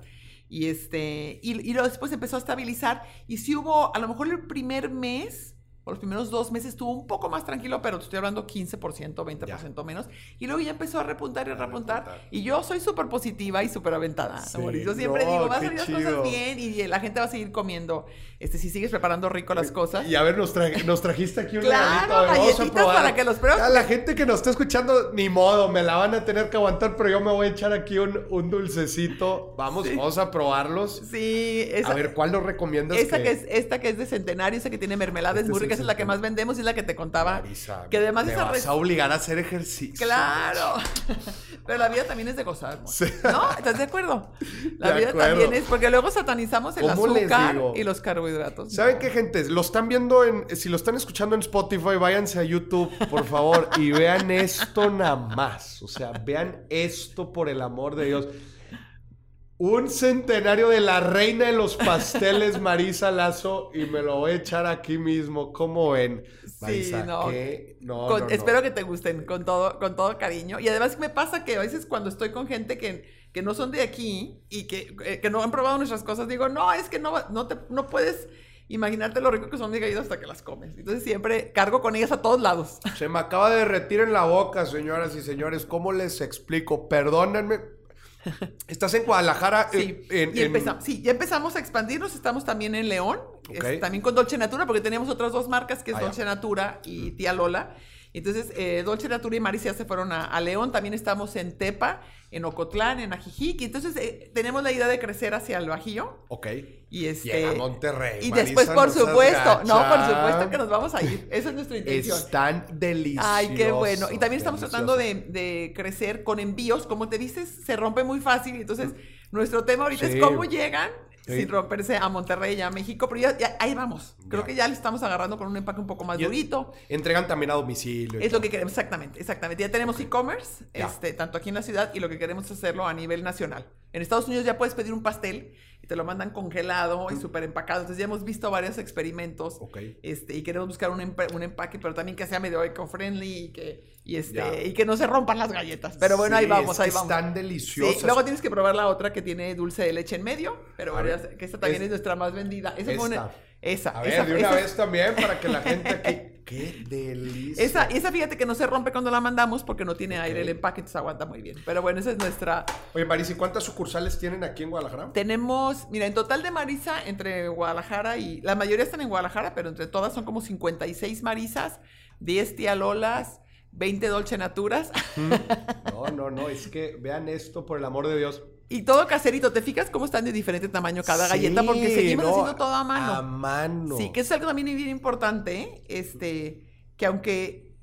[SPEAKER 2] Y, este, y, y después empezó a estabilizar. Y sí hubo, a lo mejor el primer mes, los primeros dos meses estuvo un poco más tranquilo, pero te estoy hablando 15%, 20% menos. Y luego ya empezó a repuntar y repuntar. Y yo soy súper positiva y súper aventada. Yo siempre digo, va a salir las cosas bien y la gente va a seguir comiendo. Este, si sigues preparando rico las cosas.
[SPEAKER 1] Y a ver, nos, nos trajiste aquí un
[SPEAKER 2] claro, regalito. para que los pruebes.
[SPEAKER 1] A la gente que nos está escuchando, ni modo, me la van a tener que aguantar, pero yo me voy a echar aquí un, un dulcecito. Vamos, vamos a probarlos.
[SPEAKER 2] Sí.
[SPEAKER 1] a ver, ¿cuál nos recomiendas?
[SPEAKER 2] Esta que, es, esta que es de centenario, esa que tiene mermelada, es muy rica es la que más vendemos y es la que te contaba. que además
[SPEAKER 1] me vas a obligar a hacer ejercicio.
[SPEAKER 2] Claro. Pero la vida también es de gozar. ¿No? ¿Estás de acuerdo? La vida también es, porque luego satanizamos el azúcar y los carbohidratos.
[SPEAKER 1] ¿Saben qué, gente? Lo están viendo en, si lo están escuchando en Spotify, váyanse a YouTube, por favor, y vean esto nada más. O sea, vean esto por el amor de Dios. Un centenario de la reina de los pasteles, Marisa Lazo, y me lo voy a echar aquí mismo. ¿Cómo ven? Marisa, sí, no.
[SPEAKER 2] no, espero que te gusten con todo, con todo cariño. Y además me pasa que a veces cuando estoy con gente que, que no son de aquí y que, eh, que, no han probado nuestras cosas, digo, no, es que no, no, te, no puedes imaginarte lo rico que son mis galletas hasta que las comes. Entonces siempre cargo con ellas a todos lados.
[SPEAKER 1] Se me acaba de derretir en la boca, señoras y señores. ¿Cómo les explico? Perdónenme Estás en Guadalajara.
[SPEAKER 2] Sí, sí, ya empezamos a expandirnos. Estamos también en León, también con Dolce Natura, porque tenemos otras dos marcas que es ah, Dolce Natura y Tía Lola. Entonces, eh, Dolce Natura y Maricia se fueron a, León. También estamos en Tepa, en Ocotlán, en Ajijic. Entonces, eh, tenemos la idea de crecer hacia el Bajío.
[SPEAKER 1] Ok.
[SPEAKER 2] Y este.
[SPEAKER 1] a Monterrey.
[SPEAKER 2] Y después, por supuesto, no, por supuesto que nos vamos a ir. Esa es nuestra intención.
[SPEAKER 1] Están deliciosos.
[SPEAKER 2] Ay, qué bueno. Y también estamos tratando de, crecer con envíos. Como te dices, se rompe muy fácil. Entonces, nuestro tema ahorita es cómo llegan sin romperse a Monterrey y a México, pero ya, ahí vamos. Creo que ya le estamos agarrando con un empaque un poco más durito.
[SPEAKER 1] Entregan también a domicilio.
[SPEAKER 2] Es lo que queremos, exactamente, exactamente. Ya tenemos e-commerce, este, tanto aquí en la ciudad, y lo que queremos es hacerlo a nivel nacional. En Estados Unidos ya puedes pedir un pastel y te lo mandan congelado y súper empacado. Entonces ya hemos visto varios experimentos. Este, y queremos buscar un, empaque, pero también que sea medio eco-friendly y que, y, este, y que no se rompan las galletas. Pero bueno, ahí vamos, ahí vamos.
[SPEAKER 1] Están deliciosas.
[SPEAKER 2] Luego tienes que probar la otra que tiene dulce de leche en medio, pero que esta también es, nuestra más vendida. Esa, esa. esa.
[SPEAKER 1] A ver, de una vez también para que la gente aquí Qué delicia.
[SPEAKER 2] Esa, esa fíjate que no se rompe cuando la mandamos porque no tiene aire el empaque, entonces aguanta muy bien. Pero bueno, esa es nuestra.
[SPEAKER 1] Oye, Marisa, ¿y cuántas sucursales tienen aquí en Guadalajara?
[SPEAKER 2] Tenemos, mira, en total de Marisa, entre Guadalajara y. La mayoría están en Guadalajara, pero entre todas son como 56 Marisas, 10 Tía Lolas. 20 Dolce Naturas.
[SPEAKER 1] No, no, no, es que vean esto, por el amor de Dios.
[SPEAKER 2] Y todo caserito, ¿te fijas cómo están de diferente tamaño cada galleta? Porque seguimos haciendo todo a mano.
[SPEAKER 1] A mano.
[SPEAKER 2] Sí, que es algo también bien importante, este, que aunque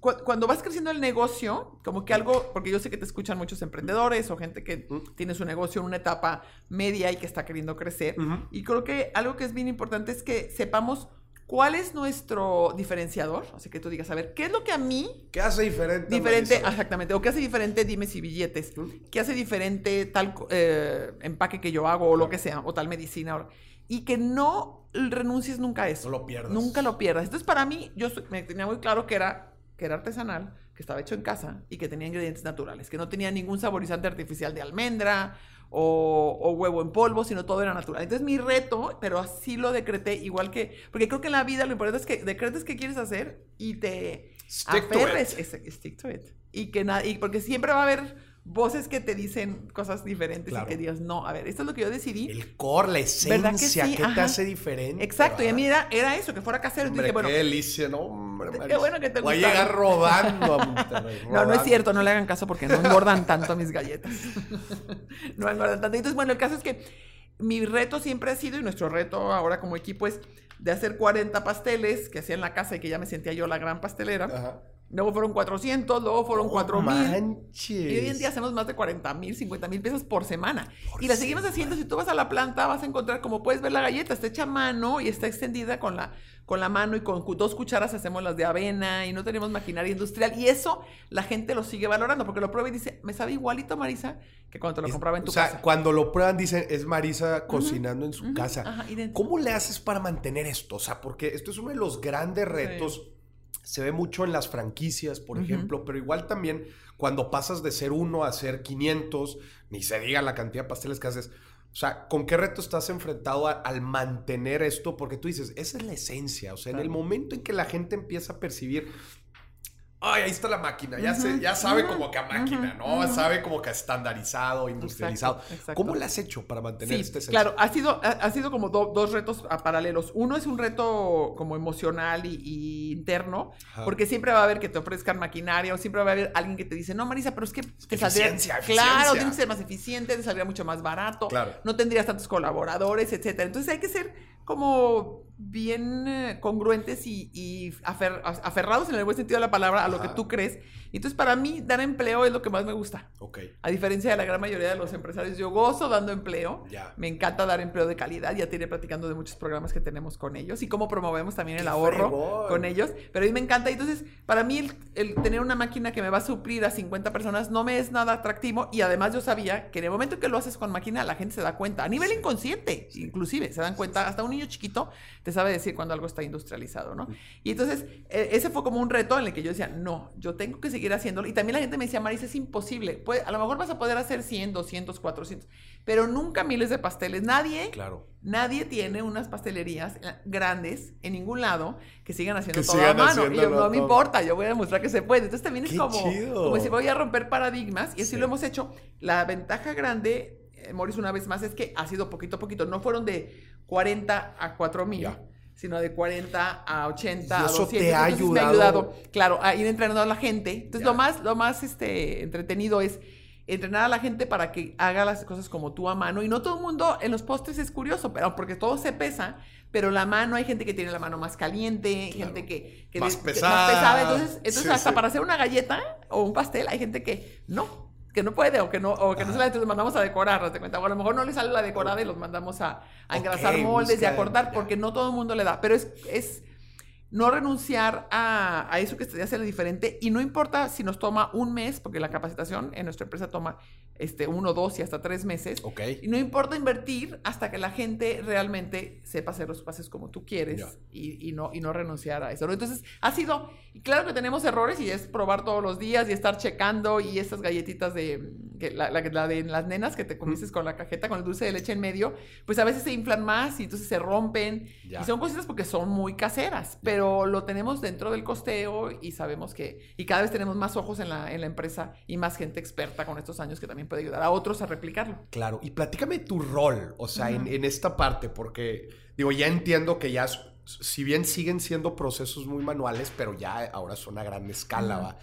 [SPEAKER 2] cuando vas creciendo el negocio, como que algo, porque yo sé que te escuchan muchos emprendedores o gente que tiene su negocio en una etapa media y que está queriendo crecer, y creo que algo que es bien importante es que sepamos ¿Cuál es nuestro diferenciador? Así que tú digas, a ver, ¿qué es lo que a mí...
[SPEAKER 1] ¿Qué hace diferente?
[SPEAKER 2] Diferente, exactamente. ¿O qué hace diferente Dime si billetes? ¿Qué hace diferente tal eh, empaque que yo hago o lo que sea? O tal medicina. Y que no renuncies nunca a eso.
[SPEAKER 1] No lo pierdas.
[SPEAKER 2] Nunca lo pierdas. Entonces, para mí, yo me tenía muy claro que era, que era artesanal, que estaba hecho en casa y que tenía ingredientes naturales, que no tenía ningún saborizante artificial de almendra o, huevo en polvo, sino todo era natural. Entonces mi reto, pero así lo decreté, igual que, porque creo que en la vida lo importante es que decretes qué quieres hacer y te aferres, stick to it. Y que nada, y porque siempre va a haber voces que te dicen cosas diferentes y que digas, no, a ver, esto es lo que yo decidí.
[SPEAKER 1] El core, la esencia, que ¿qué te hace diferente?
[SPEAKER 2] Exacto, y a mí era, eso, que fuera casero.
[SPEAKER 1] Hombre, qué delicia, no, hombre,
[SPEAKER 2] Qué bueno que te
[SPEAKER 1] Voy a llegar rodando a Monterrey.
[SPEAKER 2] No, no es cierto, no le hagan caso porque no engordan tanto mis galletas. no engordan tanto. Entonces, bueno, el caso es que mi reto siempre ha sido, y nuestro reto ahora como equipo es de hacer 40 pasteles que hacía en la casa y que ya me sentía yo la gran pastelera. Ajá Luego fueron 400, luego fueron 4 mil.
[SPEAKER 1] manches.
[SPEAKER 2] Y hoy en día hacemos más de 40 mil, 50 mil pesos por semana. y la seguimos haciendo. Si tú vas a la planta, vas a encontrar, como puedes ver, la galleta está hecha a mano y está extendida con la, con la mano y con dos cucharas hacemos las de avena y no tenemos maquinaria industrial. Y eso la gente lo sigue valorando porque lo prueba y dice, me sabe igualito, Marisa, que cuando te lo
[SPEAKER 1] Es-
[SPEAKER 2] compraba en tu
[SPEAKER 1] o sea,
[SPEAKER 2] casa.
[SPEAKER 1] cuando lo prueban dicen, es Marisa cocinando en su casa.
[SPEAKER 2] Ajá.
[SPEAKER 1] ¿Cómo le haces para mantener esto? O sea, porque esto es uno de los grandes retos. Se ve mucho en las franquicias, por ejemplo, pero igual también cuando pasas de ser uno a ser 500, ni se diga la cantidad de pasteles que haces. O sea, ¿con qué reto estás enfrentado a- al mantener esto? Porque tú dices, esa es la esencia. O sea, en el momento en que la gente empieza a percibir, ay, ahí está la máquina, ya, se, ya sabe como que a máquina, ¿no? Sabe como que estandarizado, industrializado.
[SPEAKER 2] Exacto, exacto.
[SPEAKER 1] ¿Cómo le has hecho para mantener
[SPEAKER 2] Sí,
[SPEAKER 1] esta esencia?
[SPEAKER 2] claro, ha sido, ha, ha sido como do- dos retos a paralelos. Uno es un reto como emocional y, y interno, porque siempre va a haber que te ofrezcan maquinaria o siempre va a haber alguien que te dice, no, Marisa, pero es que te saldría...
[SPEAKER 1] Eficiencia,
[SPEAKER 2] Claro,
[SPEAKER 1] eficiencia.
[SPEAKER 2] tienes que ser más eficiente, te saldría mucho más barato,
[SPEAKER 1] Claro.
[SPEAKER 2] no tendrías tantos colaboradores, etcétera. Entonces hay que ser como bien eh, congruentes y, y afer- aferrados en el buen sentido de la palabra a lo que
[SPEAKER 1] Ajá.
[SPEAKER 2] tú crees. Entonces para mí dar empleo es lo que más me gusta.
[SPEAKER 1] Ok,
[SPEAKER 2] A diferencia de la gran mayoría de los empresarios, yo gozo dando empleo.
[SPEAKER 1] ya.
[SPEAKER 2] Me encanta dar empleo de calidad. Ya te iré platicando de muchos programas que tenemos con ellos y cómo promovemos también el
[SPEAKER 1] ¡Qué
[SPEAKER 2] ahorro
[SPEAKER 1] fregón!
[SPEAKER 2] con ellos. Pero a mí me encanta. Entonces, para mí, el, el tener una máquina que me va a suplir a 50 personas no me es nada atractivo. Y además, yo sabía que en el momento que lo haces con máquina, la gente se da cuenta. A nivel
[SPEAKER 1] Sí.
[SPEAKER 2] inconsciente, inclusive, se dan cuenta. Hasta un niño chiquito te sabe decir cuando algo está industrializado, ¿no? Y entonces, eh, ese fue como un reto en el que yo decía, no, yo tengo que seguir haciéndolo. Y también la gente me decía, Marisa, es imposible. Pues, a lo mejor vas a poder hacer 100, 200, 400, pero nunca miles de pasteles. Nadie,
[SPEAKER 1] Claro.
[SPEAKER 2] nadie tiene unas pastelerías eh, grandes en ningún lado que sigan haciendo
[SPEAKER 1] Que
[SPEAKER 2] todo
[SPEAKER 1] sigan
[SPEAKER 2] a mano. Y yo, no me importa, yo voy a demostrar que se puede. Entonces también es
[SPEAKER 1] ¡Qué
[SPEAKER 2] como,
[SPEAKER 1] chido!
[SPEAKER 2] como si voy a romper paradigmas y así
[SPEAKER 1] Sí.
[SPEAKER 2] lo hemos hecho. La ventaja grande, Morris, una vez más, es que ha sido poquito a poquito. No fueron de 40 a 4 mil. Sino de 40 a 80
[SPEAKER 1] Y
[SPEAKER 2] a
[SPEAKER 1] eso
[SPEAKER 2] 200.
[SPEAKER 1] te ha
[SPEAKER 2] me ha
[SPEAKER 1] ayudado.
[SPEAKER 2] ayudado, claro, a ir entrenando a la gente. Entonces lo más, lo más este, entretenido es entrenar a la gente para que haga las cosas como tú a mano. Y no todo el mundo en los postres es curioso, pero porque todo se pesa, pero la mano, hay gente que tiene la mano más caliente,
[SPEAKER 1] Claro.
[SPEAKER 2] gente que, que
[SPEAKER 1] Más
[SPEAKER 2] que-
[SPEAKER 1] pesada.
[SPEAKER 2] Entonces, entonces
[SPEAKER 1] Sí,
[SPEAKER 2] hasta
[SPEAKER 1] sí.
[SPEAKER 2] para hacer una galleta o un pastel, hay gente que no. Que no puede o que no, o que no se la entonces mandamos a decorar, ¿no te cuenta? O a lo mejor no le sale la decorada y los mandamos a, engrasar moldes y a cortar, porque no todo el mundo le da. Pero es, es no renunciar a, a eso que te hace diferente y no importa si nos toma un mes, porque la capacitación en nuestra empresa toma este, uno, dos y hasta tres meses.
[SPEAKER 1] Ok.
[SPEAKER 2] Y no importa invertir hasta que la gente realmente sepa hacer los pases como tú quieres y, y no, y no renunciar a eso. Entonces, ha sido, y claro que tenemos errores y es probar todos los días y estar checando y estas galletitas de, que la, la- la de las nenas que te comiste con la cajeta, con el dulce de leche en medio, pues a veces se inflan más y entonces se rompen. Y son cositas porque son muy caseras, pero lo tenemos dentro del costeo y sabemos que, y cada vez tenemos más ojos en la, en la empresa y más gente experta con estos años que también puede ayudar a otros a replicarlo.
[SPEAKER 1] Claro, y platícame tu rol, o sea, en, esta parte, porque digo, ya entiendo que ya, si bien siguen siendo procesos muy manuales, pero ya ahora son a gran escala. ¿va?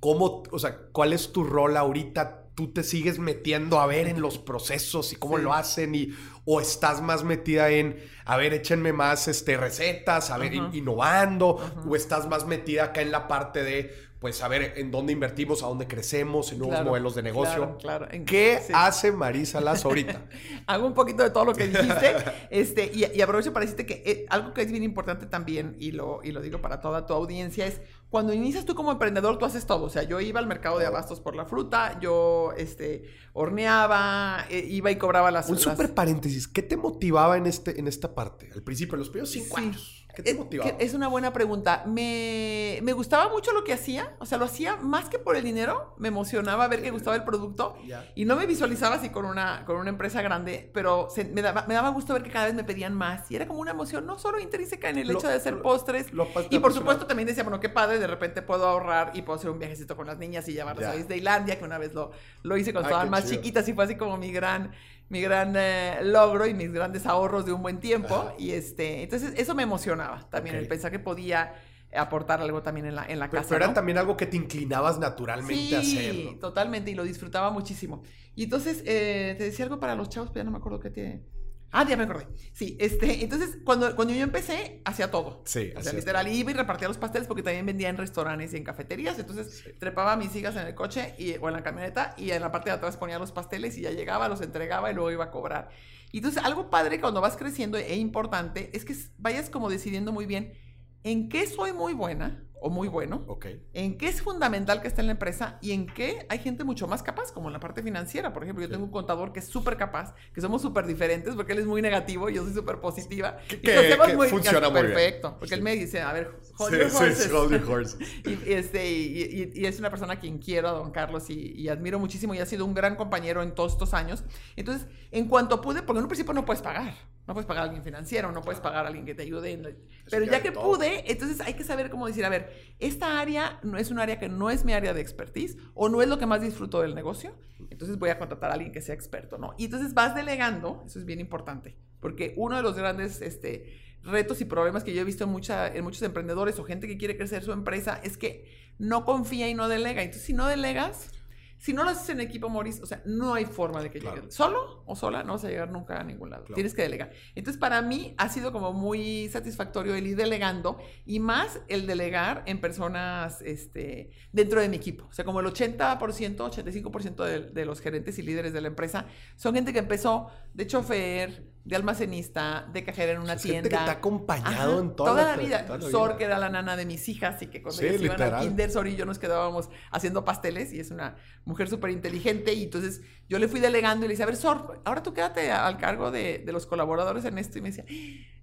[SPEAKER 1] ¿Cómo, o sea, cuál es tu rol ahorita? ¿Tú te sigues metiendo a ver en los procesos y cómo
[SPEAKER 2] Sí.
[SPEAKER 1] lo hacen? Y, ¿O estás más metida en, a ver, échenme más este, recetas, a ver, in- innovando? ¿O estás más metida acá en la parte de, pues, a ver, en dónde invertimos, a dónde crecemos, en nuevos
[SPEAKER 2] Claro,
[SPEAKER 1] modelos de negocio?
[SPEAKER 2] Claro, claro.
[SPEAKER 1] ¿Qué
[SPEAKER 2] sí.
[SPEAKER 1] hace Marisa Lazo ahorita?
[SPEAKER 2] Hago un poquito de todo lo que dijiste. este, y, y aprovecho para decirte que eh, algo que es bien importante también, y lo, y lo digo para toda tu audiencia, es cuando inicias tú como emprendedor, tú haces todo. O sea, yo iba al mercado de abastos por la fruta, yo este, horneaba, eh, iba y cobraba las...
[SPEAKER 1] Un
[SPEAKER 2] las-
[SPEAKER 1] súper paréntesis. ¿Qué te motivaba en, este, en esta parte? Al principio, en los primeros cinco
[SPEAKER 2] Sí.
[SPEAKER 1] años. ¿Qué te
[SPEAKER 2] Es-
[SPEAKER 1] motivaba?
[SPEAKER 2] que Es una buena pregunta. Me, me gustaba mucho lo que hacía. O sea, lo hacía más que por el dinero. Me emocionaba ver que gustaba el producto. Y no me visualizaba así con una, con una empresa grande, pero se- me, daba, me daba gusto ver que cada vez me pedían más. Y era como una emoción, no solo intrínseca en el
[SPEAKER 1] Lo-
[SPEAKER 2] hecho de hacer
[SPEAKER 1] lo-
[SPEAKER 2] postres.
[SPEAKER 1] lo
[SPEAKER 2] y por supuesto también decía, bueno, qué padre, de repente puedo ahorrar y puedo hacer un viajecito con las niñas y llevarlas
[SPEAKER 1] Ya.
[SPEAKER 2] a Disneylandia, que una vez lo, lo hice cuando
[SPEAKER 1] Ah,
[SPEAKER 2] estaban más
[SPEAKER 1] chido.
[SPEAKER 2] chiquitas y fue así como mi gran, mi gran eh, logro y mis grandes ahorros de un buen tiempo.
[SPEAKER 1] Ajá.
[SPEAKER 2] Y este, entonces eso me emocionaba también, el pensar que podía aportar algo también en la, en la
[SPEAKER 1] Pero,
[SPEAKER 2] casa.
[SPEAKER 1] pero era
[SPEAKER 2] ¿no?
[SPEAKER 1] también algo que te inclinabas naturalmente a
[SPEAKER 2] Sí,
[SPEAKER 1] hacerlo.
[SPEAKER 2] totalmente, y lo disfrutaba muchísimo. Y entonces, eh, te decía algo para los chavos, pero ya no me acuerdo qué te... Ah, ya me acordé. Sí, este, entonces, cuando, cuando yo empecé, hacía todo.
[SPEAKER 1] Sí,
[SPEAKER 2] O sea, literal, iba y repartía los pasteles porque también vendía en restaurantes y en cafeterías. Entonces, trepaba a mis hijas en el coche y, o en la camioneta y en la parte de atrás ponía los pasteles y ya llegaba, los entregaba y luego iba a cobrar. Y entonces, algo padre cuando vas creciendo e importante es que vayas como decidiendo muy bien en qué soy muy buena o muy bueno,
[SPEAKER 1] Ok.
[SPEAKER 2] en qué es fundamental que esté en la empresa y en qué hay gente mucho más capaz, como en la parte financiera. Por ejemplo, yo tengo un contador que es súper capaz, que somos súper diferentes porque él es muy negativo y yo soy súper positiva.
[SPEAKER 1] Que-
[SPEAKER 2] Y
[SPEAKER 1] que- que funciona muy bien.
[SPEAKER 2] Perfecto, porque él me dice, a ver, hold
[SPEAKER 1] Sí,
[SPEAKER 2] your
[SPEAKER 1] sí,
[SPEAKER 2] horses.
[SPEAKER 1] sí, hold your horses.
[SPEAKER 2] y, este, y, y- y es una persona a quien quiero, a don Carlos, y, admiro muchísimo y ha sido un gran compañero en todos estos años. Entonces, en cuanto pude, porque en un principio no puedes pagar, no puedes pagar a alguien financiero, no puedes pagar a alguien que te ayude. en- Pero
[SPEAKER 1] ya
[SPEAKER 2] que
[SPEAKER 1] todo.
[SPEAKER 2] pude, entonces hay que saber cómo decir, a ver, esta área no es un área que no es mi área de expertise o no es lo que más disfruto del negocio, entonces voy a contratar a alguien que sea experto, ¿no? Y entonces vas delegando, eso es bien importante, porque uno de los grandes este, retos y problemas que yo he visto en, mucha, en muchos emprendedores o gente que quiere crecer su empresa es que no confía y no delega. Entonces, si no delegas, si no lo haces en equipo, Moris, o sea, no hay forma de que
[SPEAKER 1] Claro.
[SPEAKER 2] llegues. Solo o sola no vas a llegar nunca a ningún lado.
[SPEAKER 1] Claro.
[SPEAKER 2] Tienes que delegar. Entonces, para mí ha sido como muy satisfactorio el ir delegando y más el delegar en personas este, dentro de mi equipo. O sea, como el 80%, 85% de, de los gerentes y líderes de la empresa son gente que empezó de chofer, de almacenista, de cajera en una
[SPEAKER 1] Es
[SPEAKER 2] tienda.
[SPEAKER 1] gente que te ha acompañado
[SPEAKER 2] Ajá,
[SPEAKER 1] en toda,
[SPEAKER 2] toda
[SPEAKER 1] la
[SPEAKER 2] la vida.
[SPEAKER 1] toda la
[SPEAKER 2] Sor, que era la nana de mis hijas, y que cuando
[SPEAKER 1] Sí,
[SPEAKER 2] ellas iban al kinder, Sor y yo nos quedábamos haciendo pasteles, y es una mujer súper inteligente, y entonces yo le fui delegando y le dije, a ver, Sor, ahora tú quédate al cargo de, de los colaboradores en esto, y me decía,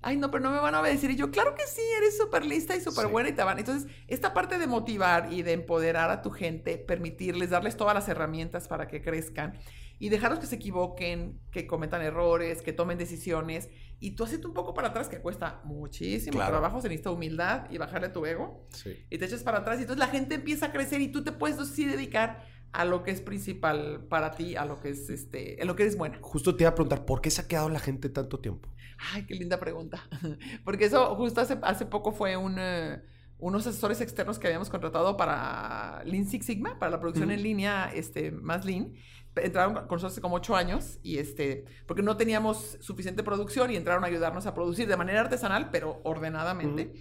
[SPEAKER 2] ay, no, pero no me van a obedecer, y yo, claro que sí, eres súper lista y súper
[SPEAKER 1] Sí.
[SPEAKER 2] buena, y te van. Entonces, esta parte de motivar y de empoderar a tu gente, permitirles, darles todas las herramientas para que crezcan, y dejarlos que se equivoquen, que cometan errores, que tomen decisiones, y tú haces un poco para atrás, que cuesta muchísimo
[SPEAKER 1] Claro.
[SPEAKER 2] trabajo, se necesita humildad y bajarle tu ego,
[SPEAKER 1] Sí.
[SPEAKER 2] y te echas para atrás, y entonces la gente empieza a crecer y tú te puedes sí dedicar a lo que es principal para ti, a lo que es este, en lo que eres buena.
[SPEAKER 1] Justo te iba a preguntar, ¿por qué se ha quedado la gente tanto tiempo?
[SPEAKER 2] Ay, qué linda pregunta. Porque eso justo hace, hace poco fue un, eh, unos asesores externos que habíamos contratado para Lean Six Sigma, para la producción en línea este, más Lean. Entraron con nosotros hace como ocho años y este, porque no teníamos suficiente producción y entraron a ayudarnos a producir de manera artesanal, pero ordenadamente.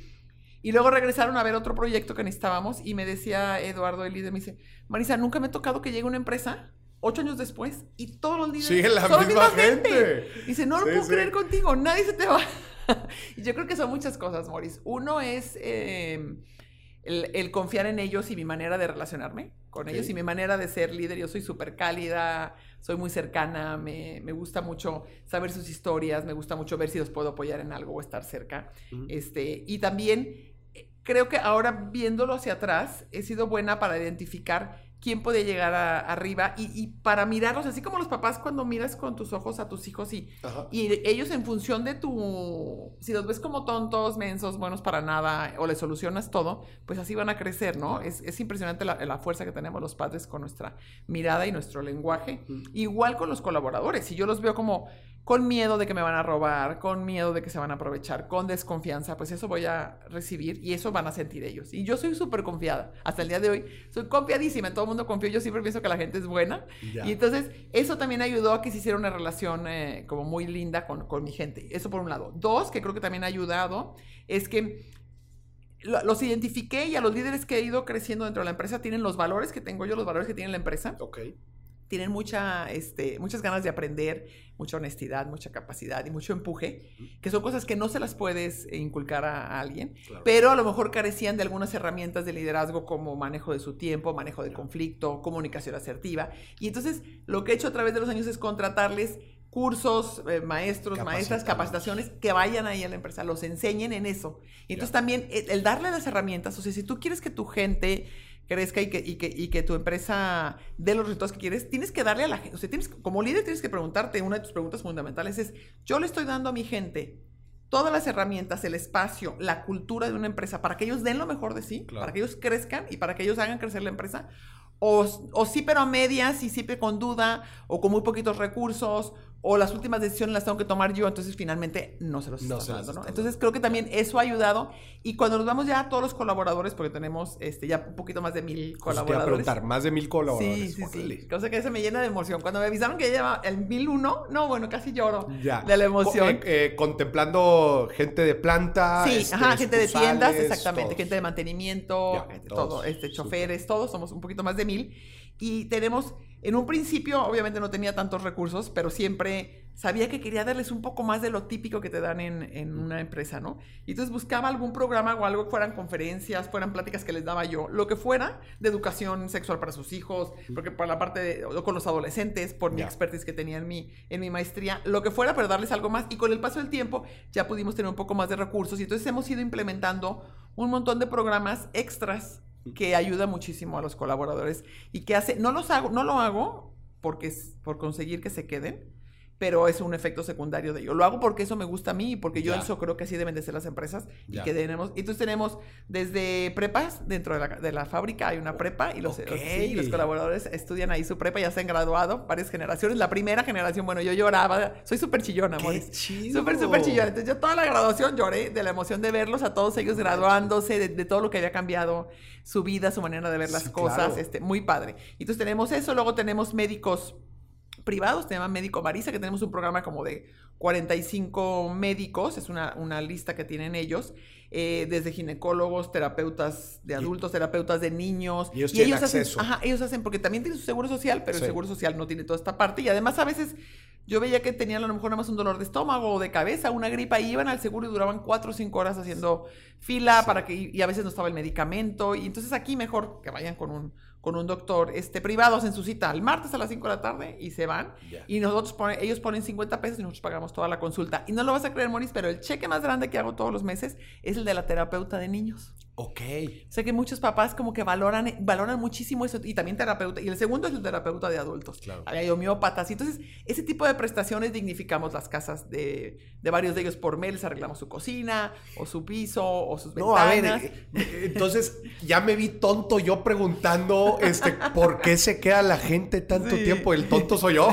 [SPEAKER 2] Y luego regresaron a ver otro proyecto que necesitábamos y me decía Eduardo, el líder, me dice, Marisa, nunca me ha tocado que llegue una empresa ocho años después y todos los líderes
[SPEAKER 1] Sigue la
[SPEAKER 2] son
[SPEAKER 1] misma
[SPEAKER 2] misma
[SPEAKER 1] gente.
[SPEAKER 2] Dice, no lo
[SPEAKER 1] Sí,
[SPEAKER 2] puedo
[SPEAKER 1] sí.
[SPEAKER 2] creer contigo, nadie se te va. y yo creo que son muchas cosas, Morris. Uno es eh, el, el confiar en ellos y mi manera de relacionarme con ellos y mi manera de ser líder. Yo soy súper cálida, soy muy cercana, me, me gusta mucho saber sus historias, me gusta mucho ver si los puedo apoyar en algo o estar cerca. Este, y también eh, creo que ahora viéndolo hacia atrás, he sido buena para identificar quién puede llegar a- arriba y, y para mirarlos, así como los papás cuando miras con tus ojos a tus hijos y, y ellos en función de tu, si los ves como tontos, mensos, buenos para nada, o les solucionas todo, pues así van a crecer, ¿no? Es, es impresionante la, la fuerza que tenemos los padres con nuestra mirada y nuestro lenguaje. Igual con los colaboradores, si yo los veo como con miedo de que me van a robar, con miedo de que se van a aprovechar, con desconfianza, pues eso voy a recibir y eso van a sentir ellos. Y yo soy súper confiada. Hasta el día de hoy soy confiadísima, todo el mundo confía, yo siempre pienso que la gente es buena.
[SPEAKER 1] Ya.
[SPEAKER 2] Y entonces eso también ayudó a que se hiciera una relación eh, como muy linda con, con mi gente. Eso por un lado. Dos, que creo que también ha ayudado, es que lo- los identifiqué y a los líderes que he ido creciendo dentro de la empresa tienen los valores que tengo yo, los valores que tiene la empresa
[SPEAKER 1] Ok.
[SPEAKER 2] Tienen mucha, este, muchas ganas de aprender, mucha honestidad, mucha capacidad y mucho empuje, que son cosas que no se las puedes eh, inculcar a, a alguien,
[SPEAKER 1] Claro.
[SPEAKER 2] pero a lo mejor carecían de algunas herramientas de liderazgo como manejo de su tiempo, manejo de conflicto, comunicación asertiva. Y entonces lo que he hecho a través de los años es contratarles cursos, eh, maestros, maestras, capacitaciones que vayan ahí a la empresa, los enseñen en eso. Y entonces también el, el darle las herramientas, o sea, si tú quieres que tu gente crezca y que, y que, y que tu empresa dé los resultados que quieres, tienes que darle a la gente, o sea, tienes, como líder tienes que preguntarte, una de tus preguntas fundamentales es, yo le estoy dando a mi gente todas las herramientas, el espacio, la cultura de una empresa para que ellos den lo mejor de sí,
[SPEAKER 1] Claro.
[SPEAKER 2] para que ellos crezcan y para que ellos hagan crecer la empresa. O, o sí, pero a medias, y sí, pero con duda, o con muy poquitos recursos, o las últimas decisiones las tengo que tomar yo, entonces finalmente no se los no dando, ¿no? Entonces creo que también eso ha ayudado y cuando nos vamos ya a todos los colaboradores, porque tenemos este, ya un poquito más de mil colaboradores. Te
[SPEAKER 1] preguntar, más de mil colaboradores.
[SPEAKER 2] Sí, sí, sí. Cosa que se me llena de emoción. Cuando me avisaron que ya lleva el mil uno, no, bueno, casi lloro ya. de la emoción.
[SPEAKER 1] Eh, eh, contemplando gente de planta.
[SPEAKER 2] Sí, este, ajá, gente de tiendas, exactamente, gente de mantenimiento, todo, este, choferes, todos, somos un poquito más de mil. Y tenemos, en un principio, obviamente no tenía tantos recursos, pero siempre sabía que quería darles un poco más de lo típico que te dan en, una empresa, ¿no? Y entonces buscaba algún programa o algo, fueran conferencias, fueran pláticas que les daba yo, lo que fuera de educación sexual para sus hijos, porque por la parte de, con los adolescentes, por mi expertise que tenía en mi, en mi maestría, lo que fuera, pero darles algo más. Y con el paso del tiempo ya pudimos tener un poco más de recursos y entonces hemos ido implementando un montón de programas extras que ayuda muchísimo a los colaboradores y que hace, no los hago, no lo hago porque es por conseguir que se queden, pero es un efecto secundario de ello. Lo hago porque eso me gusta a mí y porque yo eso creo que así deben de ser las empresas y que tenemos, entonces tenemos desde prepas dentro de la, de la fábrica hay una prepa y los, los colaboradores estudian ahí su prepa, ya se han graduado varias generaciones. La primera generación, bueno, yo lloraba, soy súper chillona, amor. Súper, súper chillona. Entonces yo toda la graduación lloré de la emoción de verlos a todos ellos graduándose, de, todo lo que había cambiado su vida, su manera de ver las cosas, este, muy padre. Entonces tenemos eso, luego tenemos médicos privados, se llama Médico Marisa, que tenemos un programa como de 45 médicos, es una, una lista que tienen ellos, eh, desde ginecólogos, terapeutas de adultos, terapeutas de niños.
[SPEAKER 1] Y ellos, y ellos hacen,
[SPEAKER 2] ajá, ellos hacen, porque también tienen su seguro social, pero el seguro social no tiene toda esta parte. Y además a veces yo veía que tenían a lo mejor nada más un dolor de estómago o de cabeza, una gripa, y iban al seguro y duraban cuatro o cinco horas haciendo fila para que, y a veces no estaba el medicamento. Y entonces aquí mejor que vayan con un con un doctor este, privado, hacen su cita el martes a las 5 de la tarde y se van. Y nosotros ellos ponen 50 pesos y nosotros pagamos toda la consulta. Y no lo vas a creer, Moris, pero el cheque más grande que hago todos los meses es el de la terapeuta de niños.
[SPEAKER 1] Ok.
[SPEAKER 2] Sé que muchos papás como que valoran, valoran muchísimo eso. Y también terapeuta. Y el segundo es el terapeuta de adultos. Claro. Hay homeópatas. Y entonces, ese tipo de prestaciones dignificamos las casas de, de varios de ellos por. Les arreglamos su cocina, o su piso, o sus no, ventanas. A ver,
[SPEAKER 1] eh, entonces, ya me vi tonto yo preguntando este, por qué se queda la gente tanto tiempo. El tonto soy yo.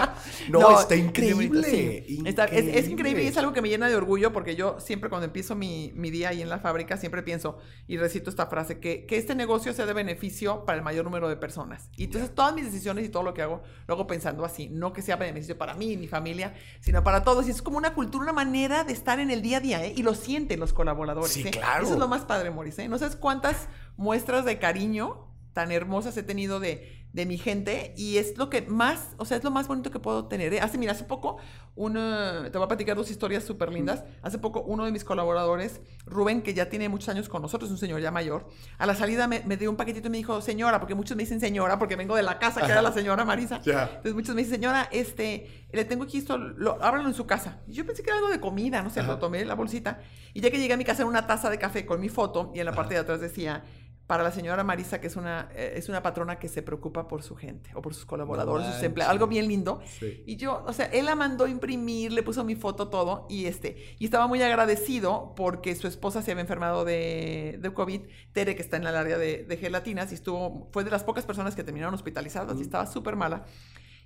[SPEAKER 1] no, está increíble.
[SPEAKER 2] es, increíble y es algo que me llena de orgullo porque yo siempre cuando empiezo mi, mi día ahí en la fábrica, siempre pienso, y recito esta frase, que, que este negocio sea de beneficio para el mayor número de personas. Y entonces todas mis decisiones y todo lo que hago, lo hago pensando así, no que sea beneficio para mí y mi familia, sino para todos. Y es como una cultura, una manera de estar en el día a día, ¿eh? Y lo sienten los colaboradores. Sí, ¿eh? claro. Eso es lo más padre, Maurice. ¿eh? No sabes cuántas muestras de cariño tan hermosas he tenido de, de mi gente y es lo que más, o sea, es lo más bonito que puedo tener. ¿eh? Hace, mira, hace poco, te voy a platicar dos historias súper lindas. Hace poco uno de mis colaboradores, Rubén, que ya tiene muchos años con nosotros, un señor ya mayor, a la salida me, dio un paquetito y me dijo, señora, porque muchos me dicen señora, porque vengo de la casa que era la señora Marisa. Entonces muchos me dicen, señora, este, le tengo aquí esto, lo, ábralo en su casa. Y yo pensé que era algo de comida, no sé, lo tomé en la bolsita. Y ya que llegué a mi casa era una taza de café con mi foto y en la parte de atrás decía, para la señora Marisa, que es una, eh, es una patrona que se preocupa por su gente o por sus colaboradores, sus empleados, algo bien lindo. Y yo, o sea, él la mandó imprimir, le puso mi foto, todo, y este, y estaba muy agradecido porque su esposa se había enfermado de, de COVID, Tere, que está en el área de, de, gelatinas, y estuvo, fue de las pocas personas que terminaron hospitalizadas, y estaba súper mala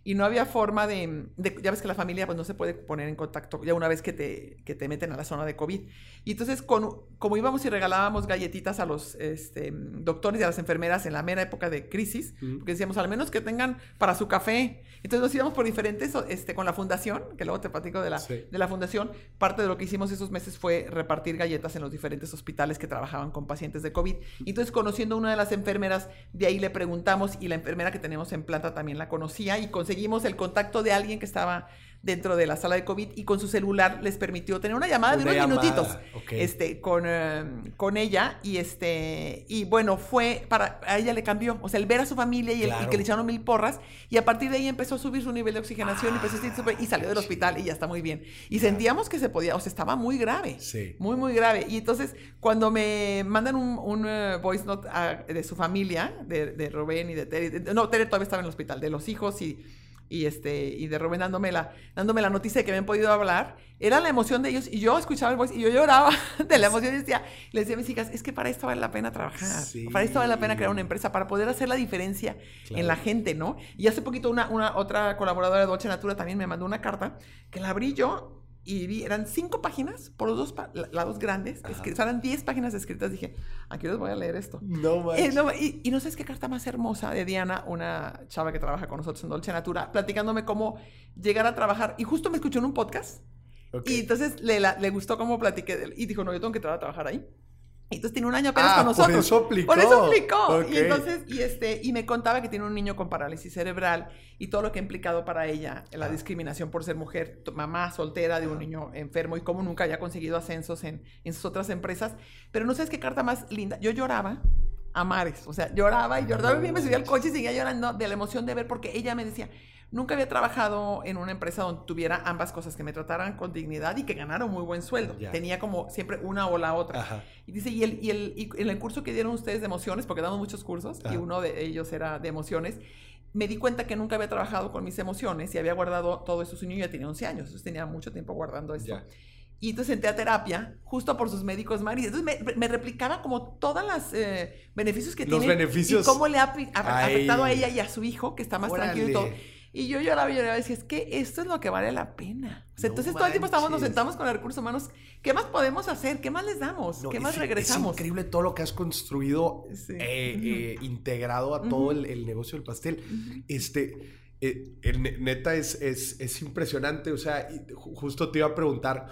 [SPEAKER 2] y no había forma de, ya ves que la familia pues no se puede poner en contacto ya una vez que te, que te meten a la zona de COVID. Y entonces con, como íbamos y regalábamos galletitas a los este, doctores y a las enfermeras en la mera época de crisis, porque decíamos al menos que tengan para su café. Entonces nos íbamos por diferentes, este, con la fundación, que luego te platico de la, de la fundación, parte de lo que hicimos esos meses fue repartir galletas en los diferentes hospitales que trabajaban con pacientes de COVID. Y entonces conociendo a una de las enfermeras, de ahí le preguntamos y la enfermera que tenemos en planta también la conocía y con conseguimos el contacto de alguien que estaba dentro de la sala de COVID y con su celular les permitió tener una llamada de unos minutitos este, con, eh, con ella y este y bueno, fue para a ella le cambió, o sea, el ver a su familia y, el, que le echaron mil porras y a partir de ahí empezó a subir su nivel de oxigenación y, y salió del hospital y ya está muy bien. Y sentíamos que se podía, o sea, estaba muy grave, muy, muy grave. Y entonces, cuando me mandan un, un eh, voice note de su familia, de, de Rubén y de Tere, no, Tere todavía estaba en el hospital, de los hijos y y este y de Rubén dándome la, dándome la noticia de que habían podido hablar, era la emoción de ellos y yo escuchaba el voice y yo lloraba de la emoción y decía, les decía a mis hijas, es que para esto vale la pena trabajar, para esto vale la pena crear una empresa, para poder hacer la diferencia en la gente, ¿no? Y hace poquito una, una otra colaboradora de Dolce Natura también me mandó una carta que la abrí yo y vi, eran cinco páginas por los dos lados grandes, que eran diez páginas escritas. Dije, aquí les voy a leer esto. No, eh, no y, y, no sabes qué carta más hermosa de Diana, una chava que trabaja con nosotros en Dolce Natura, platicándome cómo llegar a trabajar. Y justo me escuchó en un podcast. Y entonces le, le gustó cómo platiqué. Y dijo, no, yo tengo que trabajar ahí. Entonces tiene un año apenas ah, con nosotros.
[SPEAKER 1] Por eso aplicó.
[SPEAKER 2] Por eso aplicó. Y entonces, y este, y me contaba que tiene un niño con parálisis cerebral y todo lo que ha implicado para ella la ah. discriminación por ser mujer, mamá soltera de un niño enfermo y cómo nunca haya conseguido ascensos en, en sus otras empresas. Pero no sabes qué carta más linda. Yo lloraba a mares. O sea, lloraba y lloraba y me subía al coche y seguía llorando de la emoción de ver porque ella me decía, Nunca había trabajado en una empresa donde tuviera ambas cosas, que me trataran con dignidad y que ganara un muy buen sueldo. Tenía como siempre una o la otra. Y dice, y, el, y, el, y en el curso que dieron ustedes de emociones, porque damos muchos cursos, y uno de ellos era de emociones, me di cuenta que nunca había trabajado con mis emociones y había guardado todo eso. Su niño ya tenía 11 años, entonces tenía mucho tiempo guardando esto. Y entonces entré a terapia, justo por sus médicos Mari. Entonces me, replicaba como todos los eh, beneficios que
[SPEAKER 1] Los
[SPEAKER 2] tiene.
[SPEAKER 1] beneficios.
[SPEAKER 2] Y cómo le ha, afectado a ella y a su hijo, que está más tranquilo y todo. Y yo lloraba y lloraba y decía, es que esto es lo que vale la pena. O sea, entonces todo el tiempo estamos, nos sentamos con los recursos humanos. ¿Qué más podemos hacer? ¿Qué más les damos? ¿Qué más regresamos?
[SPEAKER 1] Es increíble todo lo que has construido eh, eh, integrado a todo el, negocio del pastel. Este, eh, neta, es, es, impresionante. O sea, justo te iba a preguntar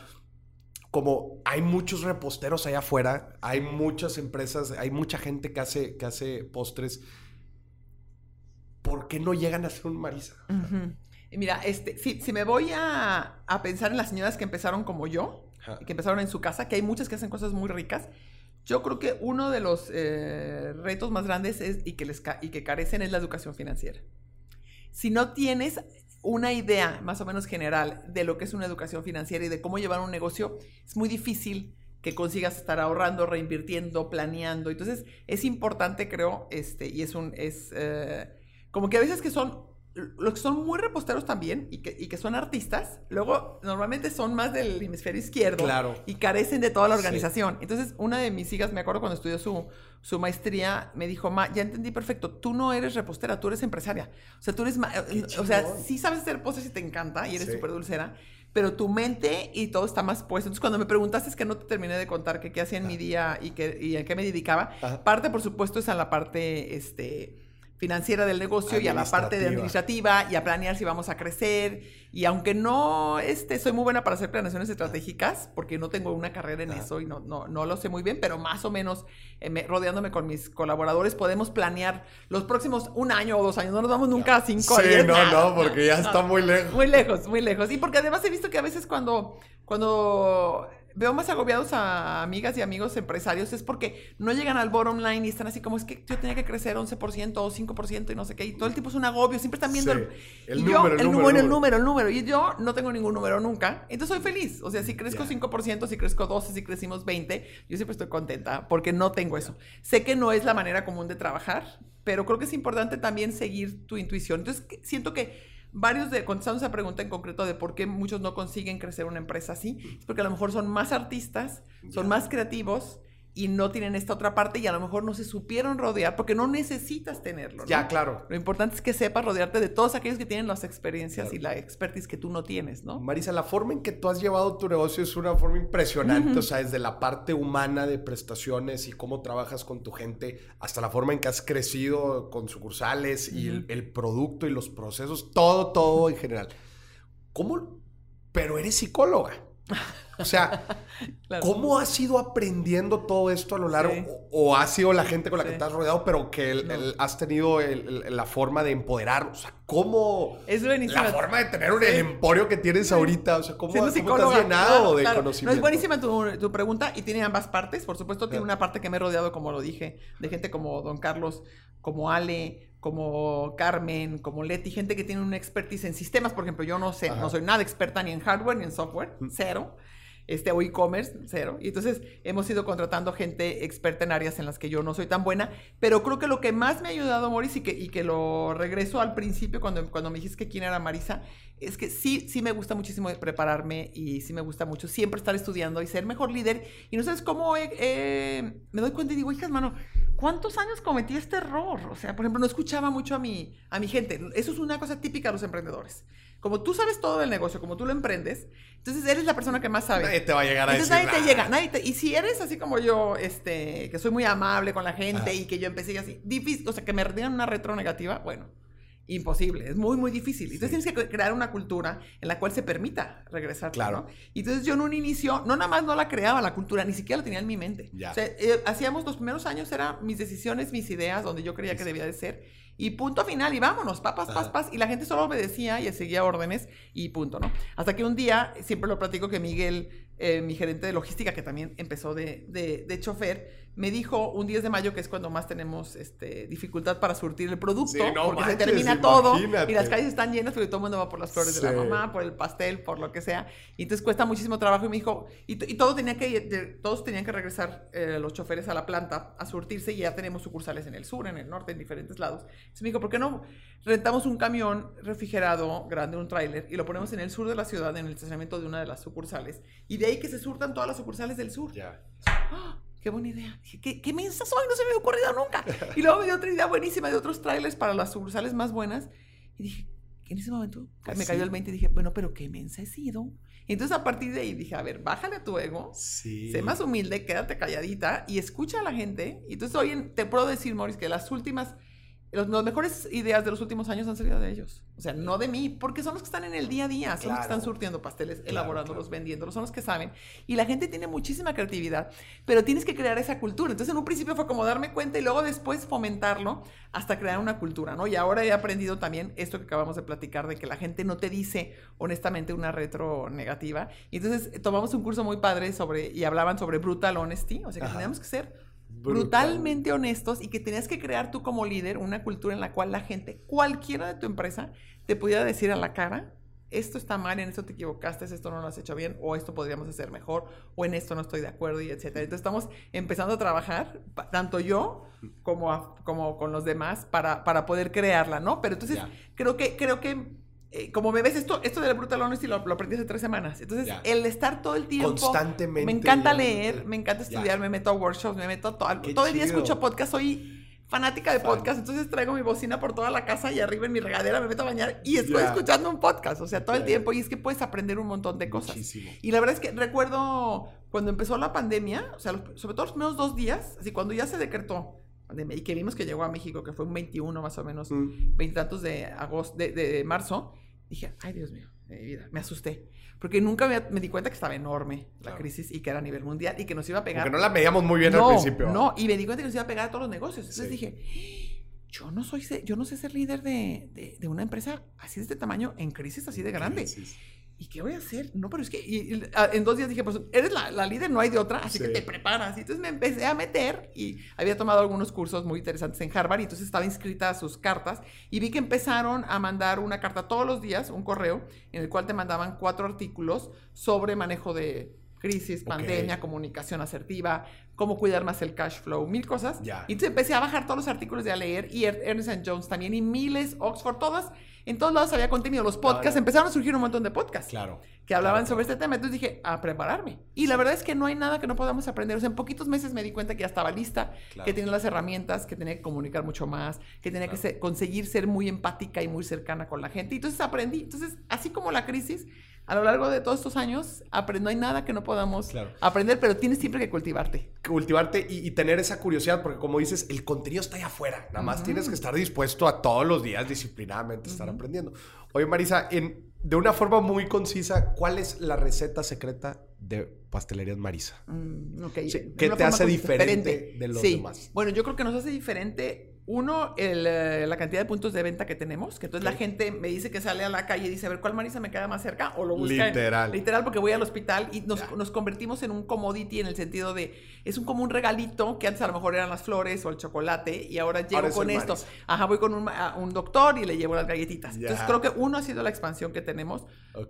[SPEAKER 1] como hay muchos reposteros allá afuera, hay muchas empresas, hay mucha gente que hace, que hace postres. ¿Por qué no llegan a ser un Marisa?
[SPEAKER 2] Mira, este, si, si me voy a, pensar en las señoras que empezaron como yo, que empezaron en su casa, que hay muchas que hacen cosas muy ricas, yo creo que uno de los eh, retos más grandes es, y, que les, y que carecen es la educación financiera. Si no tienes una idea más o menos general de lo que es una educación financiera y de cómo llevar un negocio, es muy difícil que consigas estar ahorrando, reinvirtiendo, planeando. Entonces, es importante, creo, este, y es un, es, eh, como que a veces que son, los que son muy reposteros también y que, y que son artistas, luego normalmente son más del hemisferio izquierdo
[SPEAKER 1] claro.
[SPEAKER 2] y carecen de toda la organización. Entonces, una de mis hijas, me acuerdo cuando estudió su, su maestría, me dijo, Ma, ya entendí perfecto, tú no eres repostera, tú eres empresaria. O sea, tú eres, o sea, sí sabes hacer postres y te encanta y eres súper dulcera, pero tu mente y todo está más puesto. Entonces, cuando me preguntaste es que no te terminé de contar qué hacía en mi día y, que, y a qué me dedicaba, parte, por supuesto, es a la parte, este financiera del negocio y a la parte de administrativa y a planear si vamos a crecer. Y aunque no este, soy muy buena para hacer planeaciones estratégicas, porque no tengo una carrera en eso y no, no, no, lo sé muy bien, pero más o menos eh, rodeándome con mis colaboradores podemos planear los próximos un año o dos años. No nos vamos nunca a cinco
[SPEAKER 1] Sí, no, no, porque ya está muy lejos.
[SPEAKER 2] Muy lejos, muy lejos. Y porque además he visto que a veces cuando, cuando veo más agobiados a amigas y amigos empresarios es porque no llegan al bottom line y están así como es que yo tenía que crecer 11% o 5% y no sé qué. Y todo el tiempo es un agobio, siempre están viendo el, número, el, número, el número, el número. Y yo no tengo ningún número nunca. Entonces soy feliz. O sea, si crezco 5%, si crezco 12, si crecimos 20, yo siempre estoy contenta porque no tengo eso. Sé que no es la manera común de trabajar, pero creo que es importante también seguir tu intuición. Entonces siento que varios de, contestando esa pregunta en concreto de por qué muchos no consiguen crecer una empresa así, es porque a lo mejor son más artistas, son más creativos y no tienen esta otra parte y a lo mejor no se supieron rodear porque no necesitas tenerlo.
[SPEAKER 1] Ya, claro.
[SPEAKER 2] Lo importante es que sepas rodearte de todos aquellos que tienen las experiencias y la expertise que tú no tienes, ¿no?
[SPEAKER 1] Marisa, la forma en que tú has llevado tu negocio es una forma impresionante, o sea, desde la parte humana de prestaciones y cómo trabajas con tu gente, hasta la forma en que has crecido con sucursales y el, el producto y los procesos, todo, todo en general. ¿Cómo? Pero eres psicóloga. O sea, ¿cómo has ido aprendiendo todo esto a lo largo? O, ha sido la gente con la que te has rodeado, pero que has tenido la forma de empoderar? O sea, ¿cómo?
[SPEAKER 2] Es
[SPEAKER 1] La forma de tener un emporio que tienes ahorita. O sea, ¿cómo, ¿cómo te has llenado de conocimiento? No,
[SPEAKER 2] es buenísima tu, pregunta y tiene ambas partes. Por supuesto, tiene una parte que me he rodeado, como lo dije, de gente como Don Carlos, como Ale, como Carmen, como Leti, gente que tiene una expertise en sistemas, por ejemplo, yo no sé, no soy nada experta ni en hardware ni en software, cero. Este, o e-commerce, cero. Y entonces hemos ido contratando gente experta en áreas en las que yo no soy tan buena, pero creo que lo que más me ha ayudado, Morris, y que, y que lo regreso al principio cuando, cuando me dijiste que quién era Marisa, es que sí, sí me gusta muchísimo prepararme y sí me gusta mucho siempre estar estudiando y ser mejor líder. Y no sabes cómo me doy cuenta y digo, hijas, mano, ¿cuántos años cometí este error? O sea, por ejemplo, no escuchaba mucho a mi, a mi gente. Eso es una cosa típica de los emprendedores. Como tú sabes todo del negocio, como tú lo emprendes, entonces eres la persona que más sabe.
[SPEAKER 1] Nadie te va a llegar a
[SPEAKER 2] entonces, nadie te llega, nadie te, y si eres así como yo, este, que soy muy amable con la gente y que yo empecé así, difícil, o sea, que me digan una retro negativa, bueno, imposible, es muy, muy difícil. Entonces tienes que crear una cultura en la cual se permita regresar.
[SPEAKER 1] Claro.
[SPEAKER 2] Y entonces yo en un inicio, no nada más no la creaba la cultura, ni siquiera la tenía en mi mente. O sea, eh, hacíamos los primeros años, eran mis decisiones, mis ideas, donde yo creía que debía de ser. Y punto final, y vámonos, papas, pas, pas. Y la gente solo obedecía y seguía órdenes y punto, ¿no? Hasta que un día, siempre lo platico que Miguel, eh, mi gerente de logística, que también empezó de, de, de chofer, me dijo un 10 de mayo, que es cuando más tenemos este, dificultad para surtir el producto, porque se termina todo y las calles están llenas, porque todo el mundo va por las flores de la mamá, por el pastel, por lo que sea. Y entonces cuesta muchísimo trabajo. Y me dijo, y, todo tenía que, todos tenían que regresar eh, los choferes a la planta a surtirse y ya tenemos sucursales en el sur, en el norte, en diferentes lados. Entonces me dijo, ¿por qué no rentamos un camión refrigerado grande, un tráiler, y lo ponemos en el sur de la ciudad, en el estacionamiento de una de las sucursales? Y de ahí que se surtan todas las sucursales del sur.
[SPEAKER 1] Ya.
[SPEAKER 2] ¡Ah! qué buena idea. Dije, ¿qué, qué mensa soy? No se me había ocurrido nunca. Y luego me dio otra idea buenísima de otros trailers para las sucursales más buenas. Y dije, en ese momento me cayó el 20 y dije, bueno, pero qué mensa he sido. Y entonces a partir de ahí dije, a ver, bájale a tu ego,
[SPEAKER 1] sí.
[SPEAKER 2] sé más humilde, quédate calladita y escucha a la gente. Y entonces hoy te puedo decir, Morris, que las últimas las mejores ideas de los últimos años han salido de ellos. O sea, no de mí, porque son los que están en el día a día, son los que están surtiendo pasteles, elaborándolos, vendiéndolos, son los que saben. Y la gente tiene muchísima creatividad, pero tienes que crear esa cultura. Entonces, en un principio fue como darme cuenta y luego después fomentarlo hasta crear una cultura, ¿no? Y ahora he aprendido también esto que acabamos de platicar, de que la gente no te dice honestamente una retro negativa. Y entonces tomamos un curso muy padre sobre, y hablaban sobre brutal honesty, o sea, que teníamos que ser brutalmente honestos y que tenías que crear tú como líder una cultura en la cual la gente, cualquiera de tu empresa, te pudiera decir a la cara, esto está mal, en esto te equivocaste, esto no lo has hecho bien, o esto podríamos hacer mejor, o en esto no estoy de acuerdo, y etcétera. Entonces estamos empezando a trabajar, tanto yo como, como con los demás, para, para poder crearla, ¿no? Pero entonces creo que, creo que eh, como me ves, esto, esto de la Brutal Honesty lo, lo aprendí hace tres semanas. Entonces, el estar todo el tiempo.
[SPEAKER 1] Constantemente.
[SPEAKER 2] Me encanta leer, me encanta estudiar, me meto a workshops, me meto a todo. todo el día escucho podcast, soy fanática de podcast, entonces traigo mi bocina por toda la casa y arriba en mi regadera me meto a bañar y estoy escuchando un podcast, o sea, todo el tiempo. Y es que puedes aprender un montón de cosas.
[SPEAKER 1] Muchísimo.
[SPEAKER 2] Y la verdad es que recuerdo cuando empezó la pandemia, o sea, sobre todo los primeros dos días, así cuando ya se decretó y que vimos que llegó a México, que fue un 21 más o menos, mm. veintitantos de agosto, de, de, marzo, dije, ay Dios mío, mi vida, me asusté. Porque nunca me, di cuenta que estaba enorme la crisis y que era a nivel mundial y que nos iba a pegar.
[SPEAKER 1] Porque no la veíamos muy bien al principio.
[SPEAKER 2] No, y me di cuenta que nos iba a pegar a todos los negocios. Entonces dije, yo no soy, yo no sé ser líder de, de, de, una empresa así de este tamaño en crisis así de grande. ¿Y qué voy a hacer? No, pero es que en dos días dije, pues eres la, líder, no hay de otra, así que te preparas. Y entonces me empecé a meter y había tomado algunos cursos muy interesantes en Harvard y entonces estaba inscrita a sus cartas y vi que empezaron a mandar una carta todos los días, un correo, en el cual te mandaban cuatro artículos sobre manejo de crisis, pandemia, comunicación asertiva, cómo cuidar más el cash flow, mil cosas. Y entonces empecé a bajar todos los artículos de a leer y Ernest Jones también y miles, Oxford, todas en todos lados había contenido. Los podcasts, empezaron a surgir un montón de podcasts.
[SPEAKER 1] Claro.
[SPEAKER 2] Que hablaban sobre este tema. Entonces dije, a prepararme. Y la verdad es que no hay nada que no podamos aprender. O sea, en poquitos meses me di cuenta que ya estaba lista, que tenía las herramientas, que tenía que comunicar mucho más, que tenía que conseguir ser muy empática y muy cercana con la gente. Y entonces aprendí. Entonces, así como la crisis, a lo largo de todos estos años, no hay nada que no podamos aprender, pero tienes siempre que cultivarte.
[SPEAKER 1] Cultivarte y, tener esa curiosidad, porque como dices, el contenido está allá afuera. Nada más tienes que estar dispuesto a todos los días disciplinadamente estar aprendiendo. Oye, Marisa, en, de una forma muy concisa, ¿cuál es la receta secreta de Pastelerías Marisa?
[SPEAKER 2] Mm,
[SPEAKER 1] ¿Qué te hace diferente, de los demás?
[SPEAKER 2] Bueno, yo creo que nos hace diferente Uno, eh, la cantidad de puntos de venta que tenemos, que entonces la gente me dice que sale a la calle y dice, a ver, ¿cuál Marisa me queda más cerca? O lo busca.
[SPEAKER 1] Literal.
[SPEAKER 2] literal, porque voy al hospital y nos, nos, convertimos en un commodity en el sentido de, es un como un regalito que antes a lo mejor eran las flores o el chocolate y ahora llego con esto. Ajá, voy con un, un, doctor y le llevo las galletitas. Entonces creo que uno ha sido la expansión que tenemos.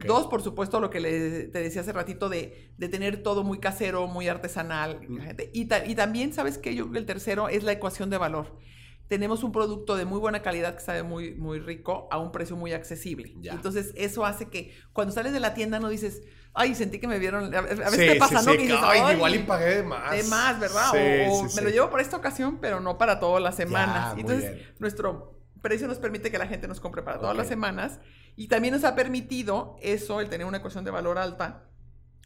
[SPEAKER 2] Dos, por supuesto, lo que le, te decía hace ratito de, de, tener todo muy casero, muy artesanal. Y, y también, ¿sabes qué? Yo creo que el tercero es la ecuación de valor tenemos un producto de muy buena calidad que sabe muy, muy rico a un precio muy accesible. Entonces, eso hace que cuando sales de la tienda no dices, ay, sentí que me vieron. A, veces te pasa, ¿no?
[SPEAKER 1] ay, igual y pagué de más.
[SPEAKER 2] De más, ¿verdad? o, me lo llevo para esta ocasión, pero no para todas las semanas. Entonces, nuestro precio nos permite que la gente nos compre para todas las semanas. Y también nos ha permitido eso, el tener una ecuación de valor alta,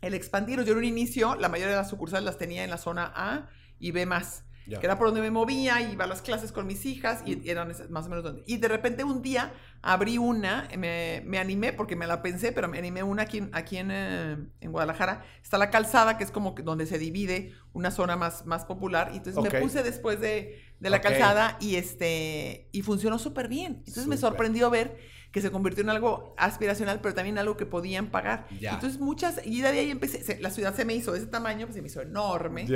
[SPEAKER 2] el expandirlo. Yo en un inicio, la mayoría de las sucursales las tenía en la zona A y B más que era por donde me movía, iba a las clases con mis hijas y eran más o menos donde. Y de repente un día abrí una, me, me animé porque me la pensé, pero me animé una aquí, aquí en, eh, en, Guadalajara. Está la calzada, que es como donde se divide una zona más, más popular. Y entonces me puse después de, de la calzada y, este, y funcionó súper bien. Entonces me sorprendió ver que se convirtió en algo aspiracional, pero también algo que podían pagar. Entonces muchas, y de ahí empecé, la ciudad se me hizo de ese tamaño, pues se me hizo enorme,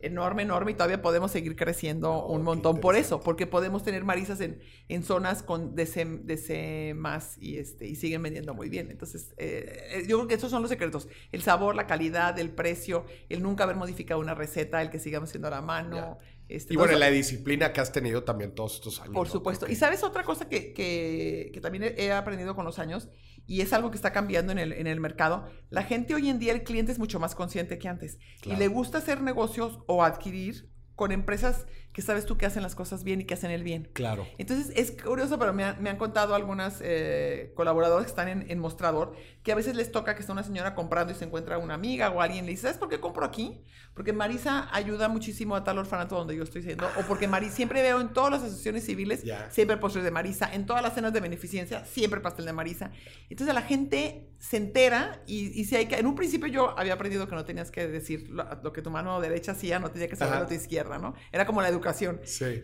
[SPEAKER 2] enorme, enorme, y todavía podemos seguir creciendo oh, un montón por eso, porque podemos tener marisas en, en zonas con DC, más y, este, y siguen vendiendo muy bien. Entonces, eh, eh, yo creo que esos son los secretos, el sabor, la calidad, el precio, el nunca haber modificado una receta, el que sigamos haciendo a la mano.
[SPEAKER 1] Este, y bueno, la disciplina que has tenido también todos estos años.
[SPEAKER 2] Por supuesto. Y sabes otra cosa que, que, que, también he aprendido con los años y es algo que está cambiando en el, en el mercado. La gente hoy en día, el cliente es mucho más consciente que antes y le gusta hacer negocios o adquirir con empresas que sabes tú que hacen las cosas bien y que hacen el bien.
[SPEAKER 1] Claro.
[SPEAKER 2] Entonces es curioso, pero me, han contado algunas eh, colaboradoras que están en, mostrador que a veces les toca que está una señora comprando y se encuentra una amiga o alguien le dice, ¿sabes por qué compro aquí? Porque Marisa ayuda muchísimo a tal orfanato donde yo estoy siendo, o porque Marisa, siempre veo en todas las asociaciones civiles, siempre postres de Marisa, en todas las cenas de beneficencia, siempre pastel de Marisa. Entonces la gente se entera y, si hay que, en un principio yo había aprendido que no tenías que decir lo, que tu mano derecha hacía, no tenía que saber lo tu izquierda, ¿no? Era como la educación.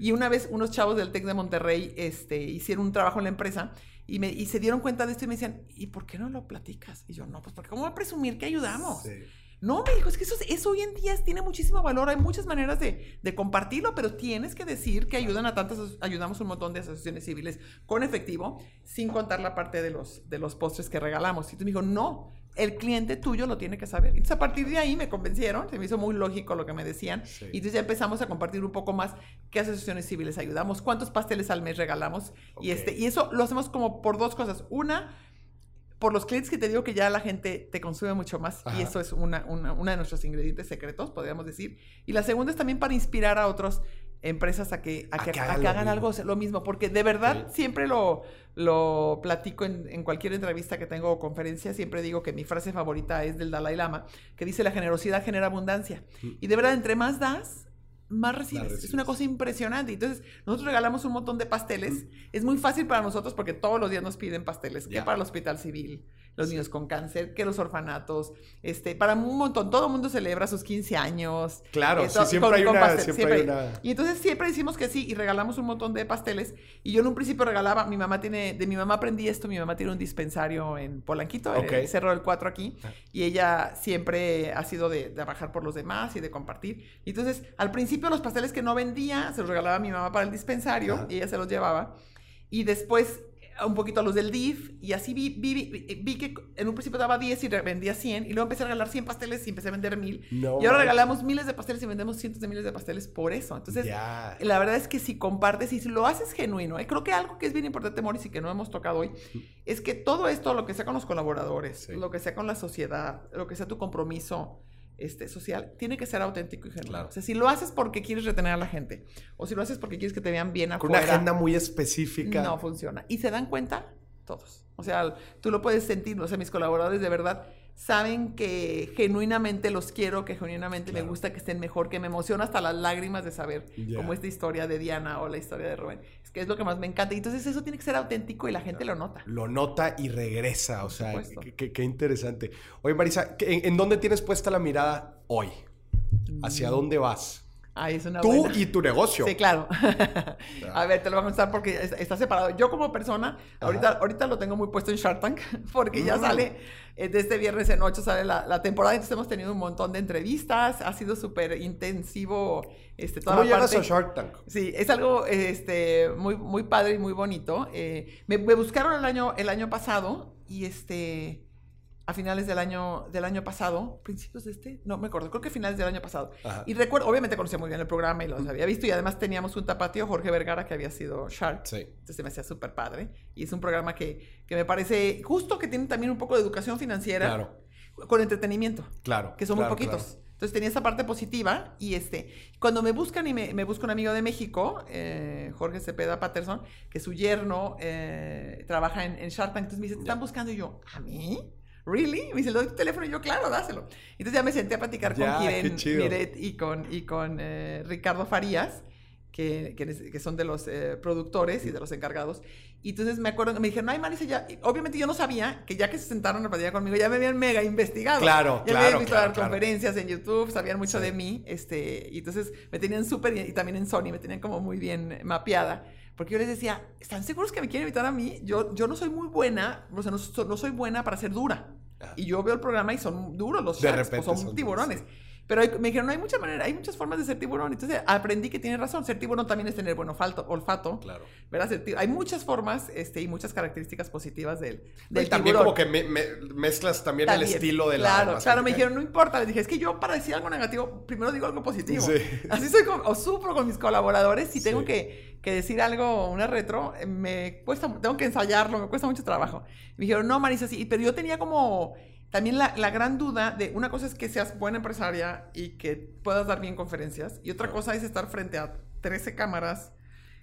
[SPEAKER 2] Y una vez unos chavos del TEC de Monterrey este, hicieron un trabajo en la empresa y, me, y se dieron cuenta de esto y me decían, ¿y por qué no lo platicas? Y yo, no, pues porque ¿cómo va a presumir que ayudamos? No, me dijo, es que eso, eso, hoy en día tiene muchísimo valor, hay muchas maneras de, de, compartirlo, pero tienes que decir que ayudan a tantas, ayudamos un montón de asociaciones civiles con efectivo, sin contar la parte de los, de los postres que regalamos. Y tú me dijo, no, el cliente tuyo lo tiene que saber. Entonces, a partir de ahí me convencieron, se me hizo muy lógico lo que me decían. Y entonces ya empezamos a compartir un poco más qué asociaciones civiles ayudamos, cuántos pasteles al mes regalamos. Y, este, y eso lo hacemos como por dos cosas. Una, por los clientes que te digo que ya la gente te consume mucho más. Y eso es una, una, de nuestros ingredientes secretos, podríamos decir. Y la segunda es también para inspirar a otros empresas a que, a, que, hagan, algo lo mismo, porque de verdad siempre lo, lo platico en, cualquier entrevista que tengo o conferencia, siempre digo que mi frase favorita es del Dalai Lama, que dice la generosidad genera abundancia. Y de verdad, entre más das, más recibes. Es una cosa impresionante. Entonces, nosotros regalamos un montón de pasteles. Es muy fácil para nosotros porque todos los días nos piden pasteles, que para el hospital civil, los niños con cáncer, que los orfanatos, este, para un montón, todo el mundo celebra sus 15 años.
[SPEAKER 1] Claro, siempre, hay una, siempre,
[SPEAKER 2] Y entonces siempre decimos que sí y regalamos un montón de pasteles. Y yo en un principio regalaba, mi mamá tiene, de mi mamá aprendí esto, mi mamá tiene un dispensario en Polanquito, en el Cerro del 4 aquí, ah. y ella siempre ha sido de, de trabajar por los demás y de compartir. Y entonces, al principio los pasteles que no vendía se los regalaba a mi mamá para el dispensario y ella se los llevaba. Y después un poquito a los del DIF y así vi, vi, que en un principio daba 10 y vendía 100 y luego empecé a regalar 100 pasteles y empecé a vender 1000 y ahora regalamos miles de pasteles y vendemos cientos de miles de pasteles por eso. Entonces, la verdad es que si compartes y si lo haces genuino, ¿eh? creo que algo que es bien importante, Morris, y que no hemos tocado hoy, es que todo esto, lo que sea con los colaboradores, lo que sea con la sociedad, lo que sea tu compromiso, este, social, tiene que ser auténtico y genuino. O sea, si lo haces porque quieres retener a la gente, o si lo haces porque quieres que te vean bien afuera.
[SPEAKER 1] Con una agenda muy específica.
[SPEAKER 2] No funciona. Y se dan cuenta todos. O sea, tú lo puedes sentir, o sea, mis colaboradores de verdad saben que genuinamente los quiero, que genuinamente me gusta que estén mejor, que me emociona hasta las lágrimas de saber como esta historia de Diana o la historia de Rubén. Es que es lo que más me encanta. Y entonces eso tiene que ser auténtico y la gente lo nota.
[SPEAKER 1] Lo nota y regresa, o sea, qué interesante. Oye, Marisa, ¿en, dónde tienes puesta la mirada hoy? ¿Hacia mm. dónde vas?
[SPEAKER 2] Ahí es una
[SPEAKER 1] Tú y tu negocio.
[SPEAKER 2] Sí, claro. a ver, te lo voy a contar porque está separado. Yo como persona, ahorita, ahorita lo tengo muy puesto en Shark Tank porque ya mm. sale, eh, de este viernes en 8 sale la, temporada, entonces hemos tenido un montón de entrevistas, ha sido súper intensivo este,
[SPEAKER 1] toda ¿Cómo llegas a Shark Tank?
[SPEAKER 2] Sí, es algo este, muy, muy padre y muy bonito. Eh, me, me, buscaron el año, el año pasado y este a finales del año, del año pasado, principios de este, no me acuerdo, creo que finales del año pasado. Y recuerdo, obviamente conocía muy bien el programa y los había visto y además teníamos un tapatío, Jorge Vergara, que había sido Shark. Sí. Entonces se me hacía súper padre. Y es un programa que, que, me parece justo que tiene también un poco de educación financiera. Claro. Con entretenimiento.
[SPEAKER 1] Claro.
[SPEAKER 2] Que son muy poquitos. Entonces tenía esa parte positiva y este, cuando me buscan y me, me busca un amigo de México, eh, Jorge Cepeda Patterson, que su yerno eh, trabaja en, Shark Tank, entonces me dice, te están buscando y yo, ¿a mí? ¿Really? Me dice, ¿le doy tu teléfono? Y yo, claro, dáselo. Entonces ya me senté a platicar con Kiren Miret y con, y con eh, Ricardo Farías, que, que, son de los eh, productores y de los encargados. Y entonces me acuerdo, me dijeron, ay, Marisa, ya. obviamente yo no sabía que ya que se sentaron a platicar conmigo, ya me habían mega investigado.
[SPEAKER 1] Claro,
[SPEAKER 2] ya
[SPEAKER 1] claro.
[SPEAKER 2] me habían visto dar conferencias en YouTube, sabían mucho de mí. Este, y entonces me tenían súper, y también en Sony, me tenían como muy bien mapeada. Porque yo les decía, ¿están seguros que me quieren invitar a mí? Yo, yo no soy muy buena, o sea, no, no soy buena para ser dura. Y yo veo el programa y son duros los sharks, o son, tiburones. Pero me dijeron, no hay mucha manera, hay muchas formas de ser tiburón. Entonces aprendí que tiene razón. Ser tiburón también es tener buen olfato. olfato
[SPEAKER 1] claro.
[SPEAKER 2] Hay muchas formas este, y muchas características positivas del, del
[SPEAKER 1] y también como que mezclas también, el estilo de
[SPEAKER 2] la Claro, claro. Me dijeron, no importa. Les dije, es que yo para decir algo negativo, primero digo algo positivo. Así soy, o sufro con mis colaboradores. Si tengo que, que, decir algo, una retro, me cuesta, tengo que ensayarlo, me cuesta mucho trabajo. Me dijeron, no, Marisa, sí. Pero yo tenía como también la, gran duda de una cosa es que seas buena empresaria y que puedas dar bien conferencias y otra cosa es estar frente a 13 cámaras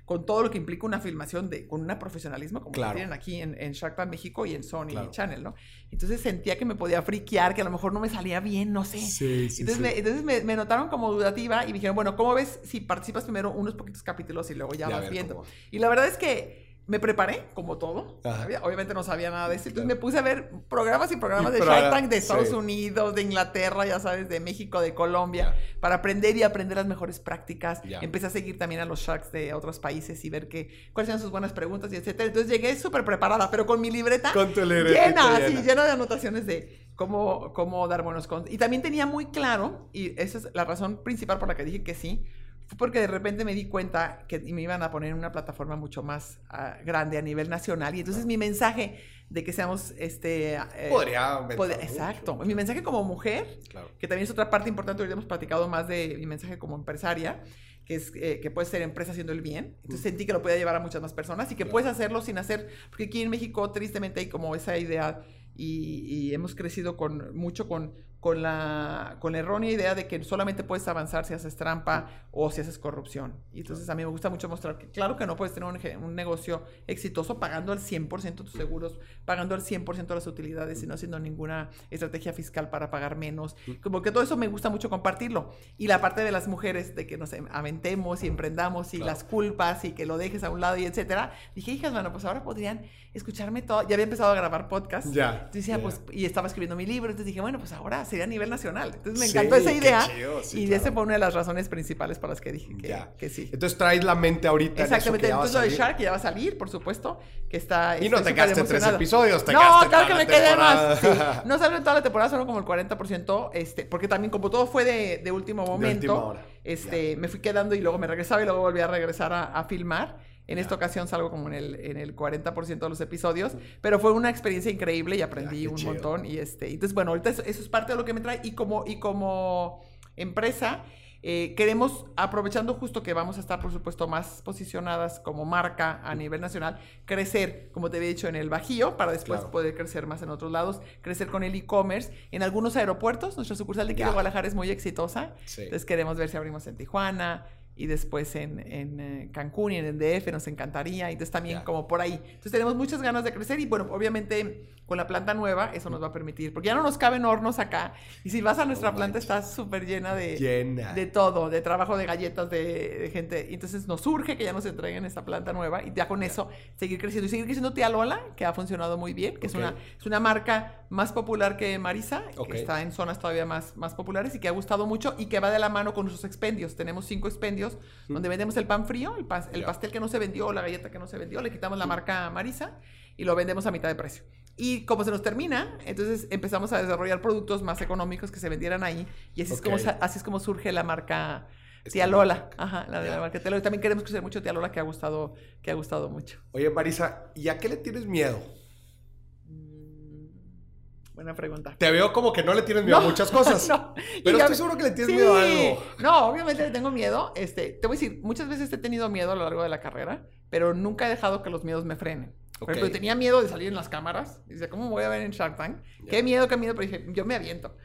[SPEAKER 2] con todo lo que implica una filmación de, con un profesionalismo como tienen aquí en, en, Shark Tank México y en Sony Channel, ¿no? Entonces sentía que me podía friquear, que a lo mejor no me salía bien, no sé. Sí, sí, entonces, Me, entonces me, notaron como dudativa y me dijeron, bueno, ¿cómo ves si participas primero unos poquitos capítulos y luego ya, vas viendo? Y la verdad es que me preparé, como todo. Obviamente no sabía nada de eso. Entonces me puse a ver programas y programas de Shark Tank de Estados Unidos, de Inglaterra, ya sabes, de México, de Colombia, para aprender y aprender las mejores prácticas. Empecé a seguir también a los Sharks de otros países y ver que, cuáles eran sus buenas preguntas y etcétera. Entonces llegué súper preparada, pero con mi libreta, llena, así, llena de anotaciones de cómo, cómo dar buenos consejos. Y también tenía muy claro, y esa es la razón principal por la que dije que sí, porque de repente me di cuenta que me iban a poner en una plataforma mucho más ah, grande a nivel nacional. Y entonces mi mensaje de que seamos este
[SPEAKER 1] eh, podría
[SPEAKER 2] exacto. Mi mensaje como mujer que también es otra parte importante hoy hemos platicado más de mi mensaje como empresaria que es eh, que puede ser empresa haciendo el bien. Entonces sentí que lo podía llevar a muchas más personas y que puedes hacerlo sin hacer porque aquí en México tristemente hay como esa idea y, y hemos crecido con mucho con con la, con la errónea idea de que solamente puedes avanzar si haces trampa o si haces corrupción. Y entonces a mí me gusta mucho mostrar que claro que no puedes tener un, un negocio exitoso pagando al 100% tus seguros, pagando al 100% las utilidades y no haciendo ninguna estrategia fiscal para pagar menos. Como que todo eso me gusta mucho compartirlo. Y la parte de las mujeres, de que nos aventemos y emprendamos y las culpas y que lo dejes a un lado y etcétera. Dije, hijas, bueno, pues ahora podrían escucharme todo. Ya había empezado a grabar podcast.
[SPEAKER 1] Ya.
[SPEAKER 2] Decía, pues, y estaba escribiendo mi libro. Entonces dije, bueno, pues ahora sería a nivel nacional. Entonces me encantó esa idea. y esa fue una de las razones principales para las que dije que, sí.
[SPEAKER 1] Entonces traes la mente ahorita.
[SPEAKER 2] Exactamente. En Entonces lo de Shark ya va a salir, por supuesto. Que está.
[SPEAKER 1] Y no te quedaste tres episodios, te
[SPEAKER 2] No, claro que me quedé más. No salió en toda la temporada, solo como el 40%. Este, porque también, como todo fue de, último momento, este, me fui quedando y luego me regresaba y luego volví a regresar a filmar. En esta ocasión salgo como en el, en el 40% de los episodios, pero fue una experiencia increíble y aprendí un montón. Y este, entonces, bueno, ahorita eso, es parte de lo que me trae. Y como, y como empresa, eh, queremos, aprovechando justo que vamos a estar, por supuesto, más posicionadas como marca a nivel nacional, crecer, como te había dicho, en el Bajío, para después poder crecer más en otros lados, crecer con el e-commerce. En algunos aeropuertos, nuestra sucursal de Guadalajara es muy exitosa. Entonces queremos ver si abrimos en Tijuana, y después en, en eh, Cancún y en el DF nos encantaría, entonces también como por ahí. Entonces tenemos muchas ganas de crecer y bueno, obviamente con la planta nueva eso nos va a permitir, porque ya no nos caben hornos acá, y si vas a nuestra planta está súper llena. de, de todo, de trabajo de galletas, de, gente, y entonces nos surge que ya nos entreguen esta planta nueva y ya con eso seguir creciendo y seguir creciendo Tía Lola, que ha funcionado muy bien, que es, una, es una marca más popular que Marisa, que está en zonas todavía más, más populares y que ha gustado mucho y que va de la mano con nuestros expendios. Tenemos cinco expendios donde vendemos el pan frío, el, el pastel que no se vendió la galleta que no se vendió, le quitamos la marca Marisa y lo vendemos a mitad de precio. Y como se nos termina, entonces empezamos a desarrollar productos más económicos que se vendieran ahí. Y así, es, como, así es como surge la marca Tía Lola. Ajá, la de la marca Tía Lola. Y también queremos crecer mucho Tía Lola, que ha gustado, que ha gustado mucho.
[SPEAKER 1] Oye, Marisa, ¿y a qué le tienes miedo?
[SPEAKER 2] Buena pregunta.
[SPEAKER 1] Te veo como que no le tienes miedo a muchas cosas. no. Pero estoy seguro que le tienes miedo a algo.
[SPEAKER 2] No, obviamente le tengo miedo. Este, te voy a decir, muchas veces he tenido miedo a lo largo de la carrera, pero nunca he dejado que los miedos me frenen. Por ejemplo, tenía miedo de salir en las cámaras. Decía, ¿cómo voy a ver en Shark Tank? Qué miedo, qué miedo. Pero dije, yo me aviento.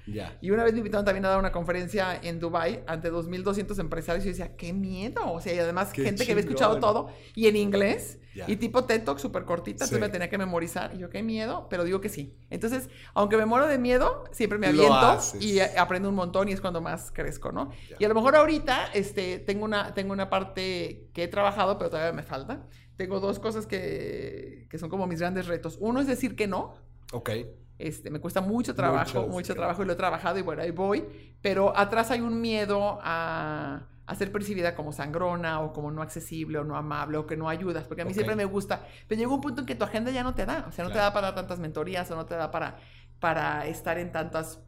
[SPEAKER 2] Y una vez me invitaron también a dar una conferencia en Dubai ante 2.200 empresarios. Y yo decía, qué miedo. O sea, y además gente que había escuchado todo y en inglés. Y tipo TED Talk súper cortita. Entonces me tenía que memorizar. Y yo, qué miedo. Pero digo que sí. Entonces, aunque me muero de miedo, siempre me aviento. Y aprendo un montón y es cuando más crezco, ¿no? Y a lo mejor ahorita este, tengo, una, tengo una parte que he trabajado, pero todavía me falta tengo dos cosas que, que, son como mis grandes retos. Uno es decir que no.
[SPEAKER 1] Ok.
[SPEAKER 2] Este, me cuesta mucho trabajo, mucho, trabajo y lo he trabajado y bueno, ahí voy. Pero atrás hay un miedo a, a, ser percibida como sangrona o como no accesible o no amable o que no ayudas, porque a mí siempre me gusta. Pero llega un punto en que tu agenda ya no te da, o sea, no te da para tantas mentorías o no te da para, para estar en tantas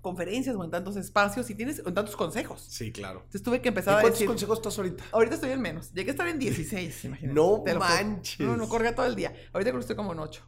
[SPEAKER 2] conferencias o en tantos espacios y tienes en tantos consejos.
[SPEAKER 1] Sí, claro.
[SPEAKER 2] Entonces tuve que empezar a
[SPEAKER 1] decir... ¿Cuántos consejos estás ahorita?
[SPEAKER 2] Ahorita estoy en menos. Llegué a estar en 16, imagínate.
[SPEAKER 1] No manches.
[SPEAKER 2] No, no, corga todo el día. Ahorita creo que estoy como en 8.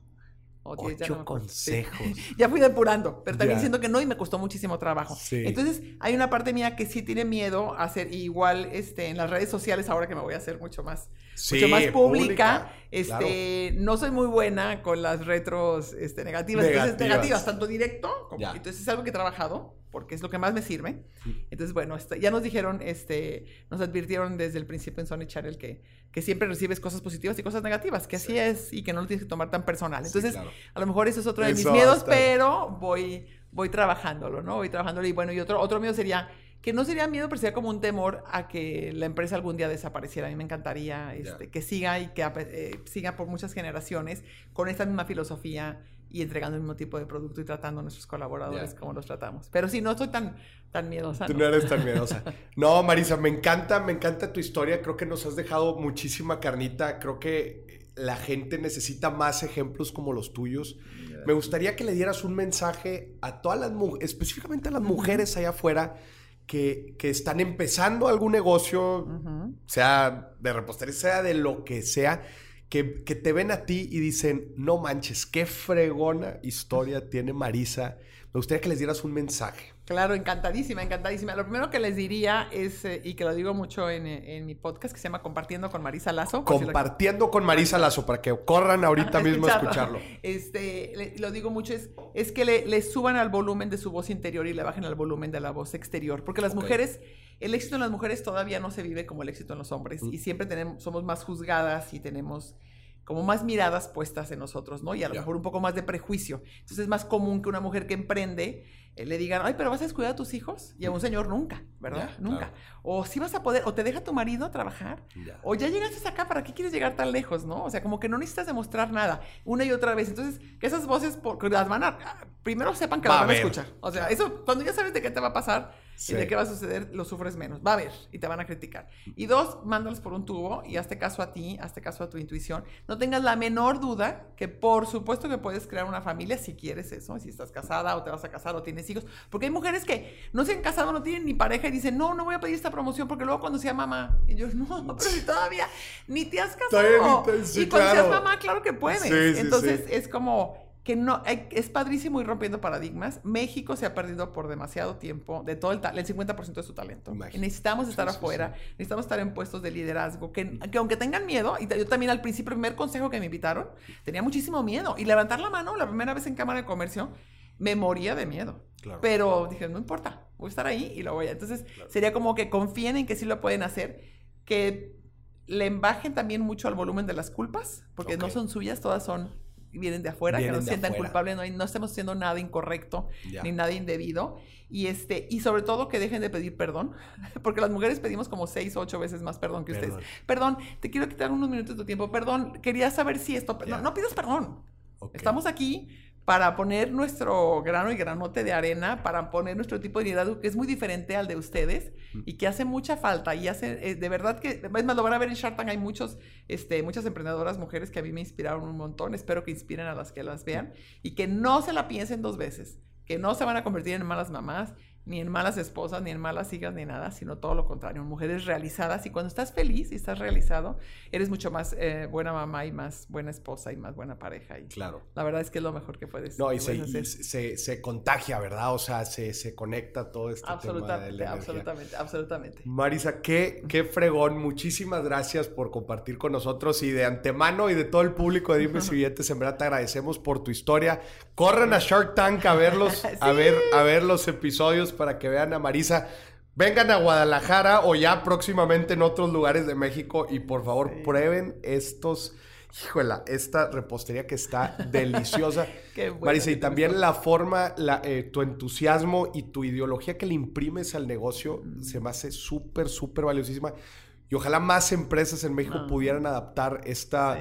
[SPEAKER 1] Ocho consejos.
[SPEAKER 2] ya fui depurando, pero también diciendo que no y me costó muchísimo trabajo. Entonces, hay una parte mía que sí tiene miedo a hacer igual este, en las redes sociales, ahora que me voy a hacer mucho más, mucho más pública. este, No soy muy buena con las retros este, negativas, negativas. Entonces, negativas, tanto directo como. Entonces, es algo que he trabajado porque es lo que más me sirve. Entonces, bueno, este, ya nos dijeron, este, nos advirtieron desde el principio en Sony Channel que, que siempre recibes cosas positivas y cosas negativas, que así es y que no lo tienes que tomar tan personal. Entonces, a lo mejor eso es otro de mis miedos, pero voy, voy trabajándolo, ¿no? Voy trabajándolo. Y bueno, y otro, otro miedo sería que no sería miedo, pero sería como un temor a que la empresa algún día desapareciera. A mí me encantaría este, que siga y que eh, siga por muchas generaciones con esta misma filosofía y entregando el mismo tipo de producto y tratando a nuestros colaboradores como los tratamos. Pero sí, no estoy tan, tan miedosa.
[SPEAKER 1] Tú no eres tan miedosa. no, Marisa, me encanta, me encanta tu historia. Creo que nos has dejado muchísima carnita. Creo que la gente necesita más ejemplos como los tuyos. Me gustaría que le dieras un mensaje a todas las mujeres, específicamente a las mujeres allá afuera que, que están empezando algún negocio, sea de repostería, sea de lo que sea que, te ven a ti y dicen, no manches, qué fregona historia tiene Marisa. Me gustaría que les dieras un mensaje.
[SPEAKER 2] Claro, encantadísima, encantadísima. Lo primero que les diría es, eh, y que lo digo mucho en, mi podcast, que se llama Compartiendo con Marisa Lazo.
[SPEAKER 1] Compartiendo con Marisa Lazo, para que corran ahorita mismo a escucharlo.
[SPEAKER 2] Este, lo digo mucho, es, es que le, suban al volumen de su voz interior y le bajen al volumen de la voz exterior. Porque las mujeres, el éxito en las mujeres todavía no se vive como el éxito en los hombres. Mm. Y siempre tenemos, somos más juzgadas y tenemos como más miradas puestas en nosotros, ¿no? Y a lo mejor un poco más de prejuicio. Entonces es más común que una mujer que emprende eh, le digan, ay, pero vas a descuidar a tus hijos. Y a un señor nunca, ¿verdad? nunca. O si vas a poder, o te deja tu marido trabajar, o ya llegaste acá, ¿para qué quieres llegar tan lejos, no? O sea, como que no necesitas demostrar nada, una y otra vez. Entonces, que esas voces por, las van a, primero sepan que las van a escuchar. O sea, eso, cuando ya sabes de qué te va a pasar y de qué va a suceder, lo sufres menos. Va a ver y te van a criticar. Y dos, mándales por un tubo y hazte caso a ti, hazte caso a tu intuición. No tengas la menor duda que por supuesto que puedes crear una familia si quieres eso, si estás casada o te vas a casar o tienes hijos, porque hay mujeres que no se han casado, no tienen ni pareja y dicen, no, no voy a pedir esta promoción porque luego cuando sea mamá, y yo, no, pero si todavía ni te has casado. y cuando seas mamá, claro que puedes. Entonces es como que no, es padrísimo ir rompiendo paradigmas. México se ha perdido por demasiado tiempo de todo el, el 50% de su talento. necesitamos estar afuera, necesitamos estar en puestos de liderazgo, que, que, aunque tengan miedo, y yo también al principio, el primer consejo que me invitaron, tenía muchísimo miedo. Y levantar la mano la primera vez en Cámara de Comercio, me moría de miedo. Pero dije, no importa, voy a estar ahí y lo voy a. Entonces, sería como que confíen en que sí lo pueden hacer, que le embajen también mucho al volumen de las culpas, porque no son suyas, todas son vienen de afuera, que no se sientan culpables, no, no, estemos haciendo nada incorrecto ni nada indebido. Y, este, y sobre todo que dejen de pedir perdón, porque las mujeres pedimos como seis o ocho veces más perdón que ustedes. Perdón, te quiero quitar unos minutos de tu tiempo. Perdón, quería saber si esto... No, no pidas perdón. Estamos aquí para poner nuestro grano y granote de arena, para poner nuestro tipo de liderazgo que es muy diferente al de ustedes y que hace mucha falta y hace, eh, de verdad que, es más, lo van a ver en Shark Tank, hay muchos, este, muchas emprendedoras mujeres que a mí me inspiraron un montón, espero que inspiren a las que las vean y que no se la piensen dos veces, que no se van a convertir en malas mamás ni en malas esposas, ni en malas hijas, ni nada, sino todo lo contrario, mujeres realizadas. Y cuando estás feliz y estás realizado, eres mucho más eh, buena mamá y más buena esposa y más buena pareja. Y
[SPEAKER 1] claro.
[SPEAKER 2] La verdad es que es lo mejor que puedes,
[SPEAKER 1] no, y, se, se, contagia, ¿verdad? O sea, se, se conecta todo este
[SPEAKER 2] tema de la Absolutamente, absolutamente.
[SPEAKER 1] Marisa, qué, qué fregón. Muchísimas gracias por compartir con nosotros y de antemano y de todo el público de Dime si Billetes, en verdad te agradecemos por tu historia. Corran a Shark Tank a verlos, a, ver, a ver los episodios para que vean a Marisa. Vengan a Guadalajara o ya próximamente en otros lugares de México y por favor prueben estos. Híjole, esta repostería que está deliciosa. Marisa, y también la forma, eh, tu entusiasmo y tu ideología que le imprimes al negocio mm. se me hace súper, súper valiosísima. Y ojalá más empresas en México pudieran adaptar esta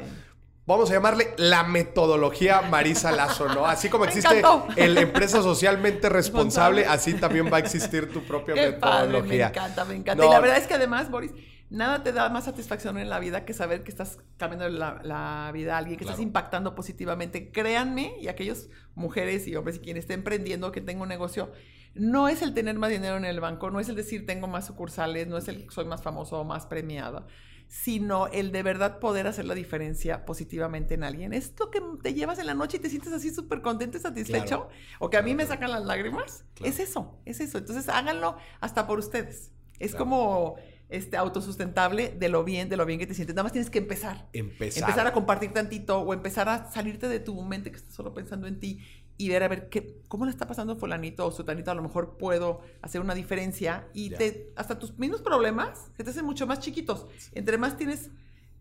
[SPEAKER 1] vamos a llamarle la metodología Marisa Lazo, ¿no? Así como existe el empresa socialmente responsable, así también va a existir tu propia metodología.
[SPEAKER 2] me encanta, me encanta. Y la verdad es que además, Boris, nada te da más satisfacción en la vida que saber que estás cambiando la, vida a alguien, que estás impactando positivamente. Créanme, y aquellos mujeres y hombres y quienes estén emprendiendo, que tengo un negocio, no es el tener más dinero en el banco, no es el decir tengo más sucursales, no es el soy más famoso o más premiado sino el de verdad poder hacer la diferencia positivamente en alguien. Es lo que te llevas en la noche y te sientes así súper contento y satisfecho, o que a mí me sacan las lágrimas. Es eso, es eso. Entonces háganlo hasta por ustedes. Es como este, autosustentable de lo bien, de lo bien que te sientes. Nada más tienes que empezar.
[SPEAKER 1] Empezar.
[SPEAKER 2] Empezar a compartir tantito o empezar a salirte de tu mente que estás solo pensando en ti y ver a ver qué, cómo le está pasando fulanito o sutanito, a lo mejor puedo hacer una diferencia y te, hasta tus mismos problemas se te hacen mucho más chiquitos. Entre más tienes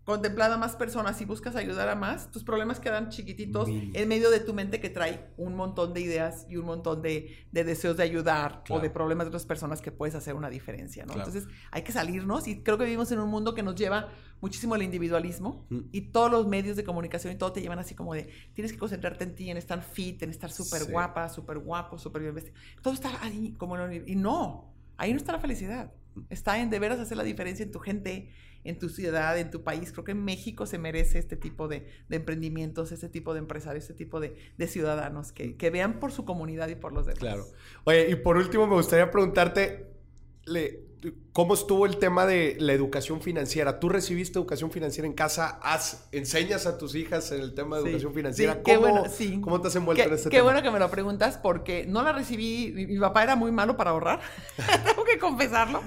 [SPEAKER 2] contemplada más personas y buscas ayudar a más, tus problemas quedan chiquititos en medio de tu mente que trae un montón de ideas y un montón de, deseos de ayudar o de problemas de otras personas que puedes hacer una diferencia, ¿no? Entonces hay que salirnos y creo que vivimos en un mundo que nos lleva muchísimo al individualismo mm. y todos los medios de comunicación y todo te llevan así como de tienes que concentrarte en ti, en estar fit, en estar súper guapa, súper guapo, súper bien vestido. Todo está ahí como y no, ahí no está la felicidad. Mm. Está en de veras hacer la diferencia en tu gente, en tu ciudad, en tu país. Creo que México se merece este tipo de, emprendimientos, este tipo de empresarios, este tipo de, ciudadanos que, que, vean por su comunidad y por los demás.
[SPEAKER 1] Claro. Oye, y por último me gustaría preguntarte, le, ¿Cómo estuvo el tema de la educación financiera? ¿Tú recibiste educación financiera en casa? ¿Enseñas a tus hijas en el tema de educación financiera?
[SPEAKER 2] Sí, ¿Cómo,
[SPEAKER 1] bueno,
[SPEAKER 2] sí.
[SPEAKER 1] ¿Cómo te has envuelto
[SPEAKER 2] en
[SPEAKER 1] este
[SPEAKER 2] tema? Qué bueno que me lo preguntas porque no la recibí. Mi, papá era muy malo para ahorrar. Tengo que confesarlo.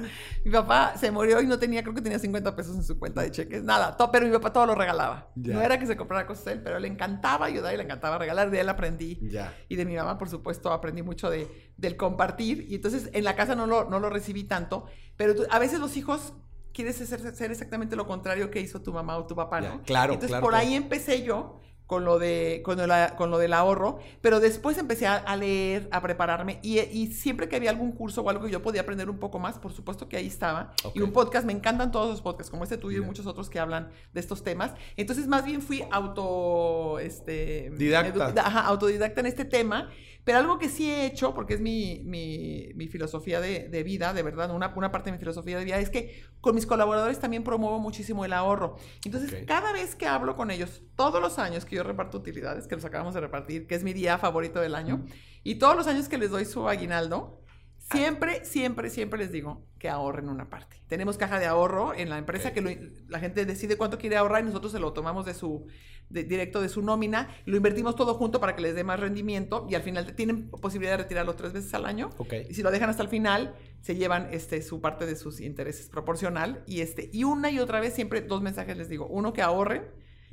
[SPEAKER 2] Mi papá se murió y no tenía, creo que tenía 50 pesos en su cuenta de cheques. Nada, todo, pero mi papá todo lo regalaba. No era que se comprara cosas él, pero le encantaba ayudar y le encantaba regalar. De él aprendí.
[SPEAKER 1] Ya.
[SPEAKER 2] Y de mi mamá, por supuesto, aprendí mucho de, del compartir. Y entonces en la casa no lo, no lo recibí tanto. Pero a veces los hijos quieres ser, exactamente lo contrario que hizo tu mamá o tu papá, ¿no?
[SPEAKER 1] claro,
[SPEAKER 2] Entonces
[SPEAKER 1] por
[SPEAKER 2] ahí empecé yo con lo, de, con, con lo del ahorro, pero después empecé a, leer, a prepararme y, siempre que había algún curso o algo que yo podía aprender un poco más, por supuesto que ahí estaba. Y un podcast, me encantan todos los podcasts, como este tuyo y muchos otros que hablan de estos temas. Entonces más bien fui auto... Este,
[SPEAKER 1] Didacta.
[SPEAKER 2] Ajá, autodidacta en este tema pero algo que sí he hecho, porque es mi, mi, filosofía de, vida, de verdad, una, una, parte de mi filosofía de vida, es que con mis colaboradores también promuevo muchísimo el ahorro. Entonces, cada vez que hablo con ellos, todos los años que yo reparto utilidades, que los acabamos de repartir, que es mi día favorito del año, y todos los años que les doy su aguinaldo, Siempre, siempre, siempre les digo que ahorren una parte. Tenemos caja de ahorro en la empresa que la gente decide cuánto quiere ahorrar y nosotros se lo tomamos de su directo de su nómina, lo invertimos todo junto para que les dé más rendimiento y al final tienen posibilidad de retirarlo tres veces al año. Y si lo dejan hasta el final, se llevan este, su parte de sus intereses proporcional y este y una y otra vez siempre dos mensajes les digo, uno que ahorren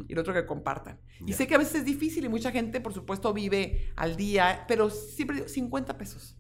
[SPEAKER 2] y el otro que compartan. Y sé que a veces es difícil y mucha gente, por supuesto, vive al día, pero siempre digo 50 pesos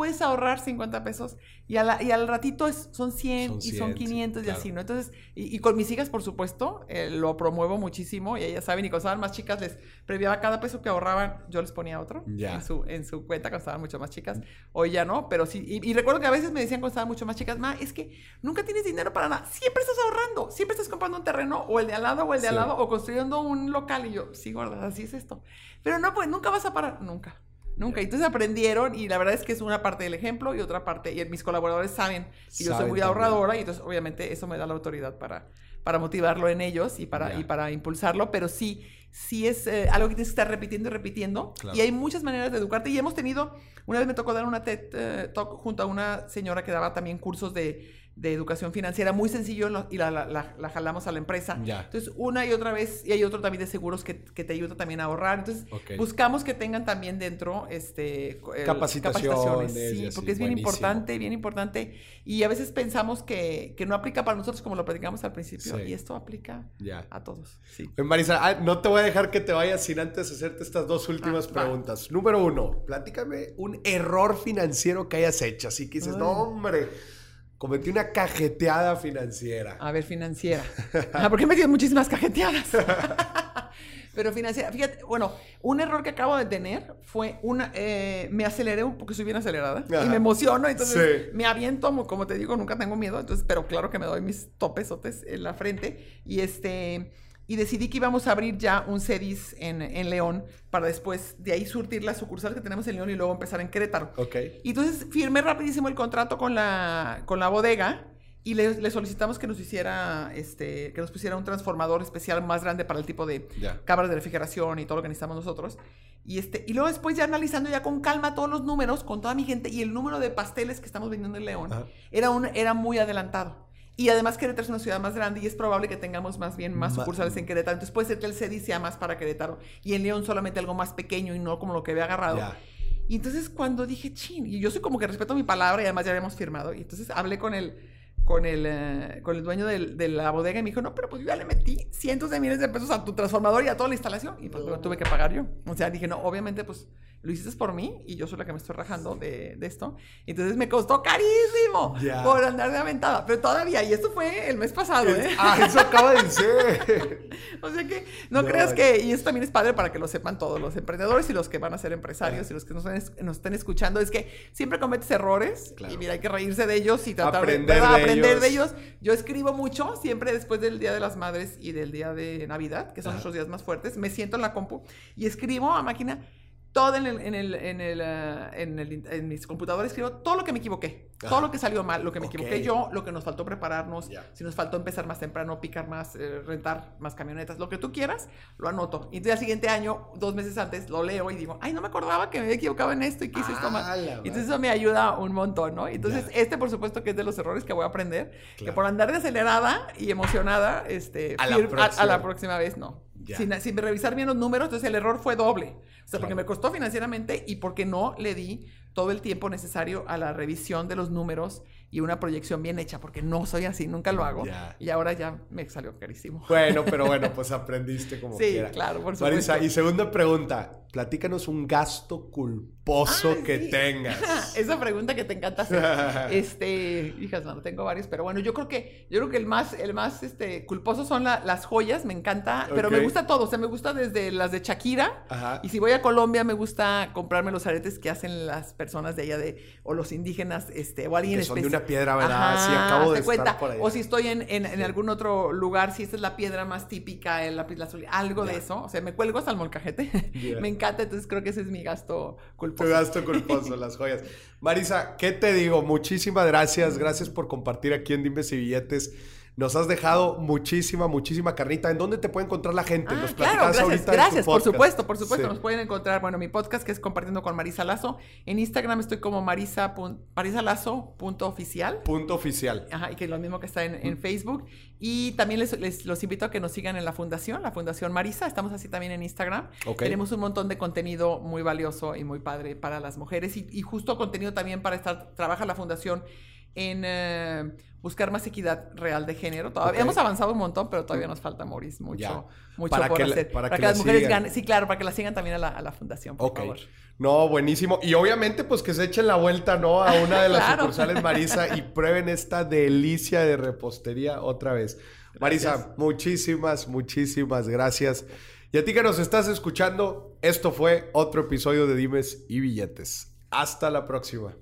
[SPEAKER 2] puedes ahorrar 50 pesos y, y al ratito es, son 100 y son 500 y así, ¿no? Entonces, y, con mis hijas, por supuesto, eh, lo promuevo muchísimo y ellas saben, y cuando estaban más chicas les previaba cada peso que ahorraban, yo les ponía otro en, su, en su cuenta cuando estaban mucho más chicas. Hoy ya no, pero sí, y, recuerdo que a veces me decían cuando estaban mucho más chicas, ma, es que nunca tienes dinero para nada, siempre estás ahorrando, siempre estás comprando un terreno o el de al lado o el de al lado o construyendo un local y yo, sí, gorda, así es esto. Pero no, pues nunca vas a parar, nunca. Nunca. Entonces aprendieron y la verdad es que es una parte del ejemplo y otra parte, y mis colaboradores saben que yo soy muy ahorradora y entonces obviamente eso me da la autoridad para, para motivarlo en ellos y para, y para impulsarlo, pero sí, sí es eh, algo que tienes que estar repitiendo y repitiendo. Y hay muchas maneras de educarte y hemos tenido, una vez me tocó dar una TED eh, Talk junto a una señora que daba también cursos de de educación financiera, muy sencillo y la, la, jalamos a la empresa. Entonces, una y otra vez, y hay otro también de seguros que, que te ayuda también a ahorrar. Entonces, buscamos que tengan también dentro este,
[SPEAKER 1] capacitaciones.
[SPEAKER 2] Sí, porque es bien importante, bien importante. Y a veces pensamos que, que, no aplica para nosotros como lo platicamos al principio, y esto aplica a todos. Sí.
[SPEAKER 1] Marisa, ah, no te voy a dejar que te vayas sin antes hacerte estas dos últimas ah, preguntas. Número uno, platícame un error financiero que hayas hecho. Así que dices, no, hombre cometí una cajeteada financiera.
[SPEAKER 2] A ver, financiera. Ah, porque me quedan muchísimas cajeteadas. Pero financiera, fíjate, bueno, un error que acabo de tener fue una, eh, me aceleré un porque soy bien acelerada y me emociono, entonces me aviento, como te digo, nunca tengo miedo, entonces, pero claro que me doy mis topesotes en la frente y este, y decidí que íbamos a abrir ya un CEDIS en, en, León para después de ahí surtir la sucursal que tenemos en León y luego empezar en Querétaro.
[SPEAKER 1] Ok.
[SPEAKER 2] Y entonces firmé rapidísimo el contrato con la, con la bodega y le, solicitamos que nos hiciera, este, que nos pusiera un transformador especial más grande para el tipo de cámaras de refrigeración y todo lo que necesitamos nosotros. Y, este, y luego después ya analizando ya con calma todos los números, con toda mi gente y el número de pasteles que estamos vendiendo en León, era, un, era muy adelantado. Y además Querétaro es una ciudad más grande y es probable que tengamos más bien más sucursales en Querétaro. Entonces puede ser que el CEDI sea más para Querétaro y en León solamente algo más pequeño y no como lo que había agarrado. Y entonces cuando dije, chin, y yo soy como que respeto mi palabra y además ya habíamos firmado. Y entonces hablé con el, con el, eh, con el dueño de la bodega y me dijo, no, pero pues yo ya le metí cientos de miles de pesos a tu transformador y a toda la instalación. Y pues lo tuve que pagar yo. O sea, dije, no, obviamente pues lo hiciste por mí y yo soy la que me estoy rajando de, de esto. Entonces me costó carísimo por andar de aventada. Pero todavía, y esto fue el mes pasado, ¿eh?
[SPEAKER 1] Ah, eso acaba de ser.
[SPEAKER 2] o sea que no, creas que, y esto también es padre para que lo sepan todos los emprendedores y los que van a ser empresarios y los que nos, nos, estén escuchando, es que siempre cometes errores y mira, hay que reírse de ellos y tratar
[SPEAKER 1] aprender
[SPEAKER 2] de, aprender de ellos. Yo escribo mucho, siempre después del Día de las Madres y del Día de Navidad, que son nuestros días más fuertes, me siento en la compu y escribo a máquina todo en el, en el, en el, uh, en, el en, mis computadores escribo todo lo que me equivoqué, todo lo que salió mal, lo que me equivoqué yo, lo que nos faltó prepararnos, si nos faltó empezar más temprano, picar más, eh, rentar más camionetas, lo que tú quieras, lo anoto. Y entonces al siguiente año, dos meses antes, lo leo y digo, ay, no me acordaba que me había equivocado en esto y que hice esto mal. Y entonces eso me ayuda un montón, ¿no? Entonces este, por supuesto, que es de los errores que voy a aprender, que por andar de acelerada y emocionada, este,
[SPEAKER 1] a la,
[SPEAKER 2] a la próxima vez no. Sin, sin, revisar bien los números, entonces el error fue doble. O sea, porque me costó financieramente y porque no le di todo el tiempo necesario a la revisión de los números y una proyección bien hecha, porque no soy así, nunca lo hago. Y ahora ya me salió carísimo.
[SPEAKER 1] Bueno, pero bueno, pues aprendiste como
[SPEAKER 2] sí, claro, por supuesto. Marisa,
[SPEAKER 1] y segunda pregunta, platícanos un gasto culposo que tengas.
[SPEAKER 2] Esa pregunta que te encanta hacer. este, hijas, no, tengo varios, pero bueno, yo creo que yo creo que el más el más este culposo son las joyas, me encanta, pero me gusta todo, o sea, me gusta desde las de Shakira y si voy a Colombia me gusta comprarme los aretes que hacen las personas de allá de o los indígenas este o alguien
[SPEAKER 1] especial piedra, ¿verdad? sí, acabo de
[SPEAKER 2] estar por O si estoy en, en, algún otro lugar, si esta es la piedra más típica, el lápiz azul, algo de eso. O sea, me cuelgo hasta el molcajete. me encanta, entonces creo que ese es mi gasto culposo.
[SPEAKER 1] Tu gasto culposo, las joyas. Marisa, ¿qué te digo? Muchísimas gracias. Gracias por compartir aquí en Dimes y Billetes. Nos has dejado muchísima, muchísima carnita. ¿En dónde te puede encontrar la gente?
[SPEAKER 2] Ah, claro, gracias, gracias, por supuesto, por supuesto. Nos pueden encontrar, bueno, mi podcast que es Compartiendo con Marisa Lazo. En Instagram estoy como marisa, Lazo punto oficial.
[SPEAKER 1] Punto oficial.
[SPEAKER 2] Ajá, y que es lo mismo que está en, Facebook. Y también les, los invito a que nos sigan en la fundación, la Fundación Marisa. Estamos así también en Instagram. Tenemos un montón de contenido muy valioso y muy padre para las mujeres y, y justo contenido también para estar, trabaja la fundación en eh, buscar más equidad real de género. Todavía hemos avanzado un montón, pero todavía nos falta, Maurice, mucho, mucho
[SPEAKER 1] para
[SPEAKER 2] por
[SPEAKER 1] que
[SPEAKER 2] hacer.
[SPEAKER 1] para, que,
[SPEAKER 2] las mujeres ganen. Sí, claro, para que la sigan también a la, a la fundación, por favor.
[SPEAKER 1] No, buenísimo. Y obviamente, pues que se echen la vuelta, ¿no? A una de las sucursales Marisa y prueben esta delicia de repostería otra vez. Marisa, muchísimas, muchísimas gracias. Y a ti que nos estás escuchando, esto fue otro episodio de Dimes y Billetes. Hasta la próxima.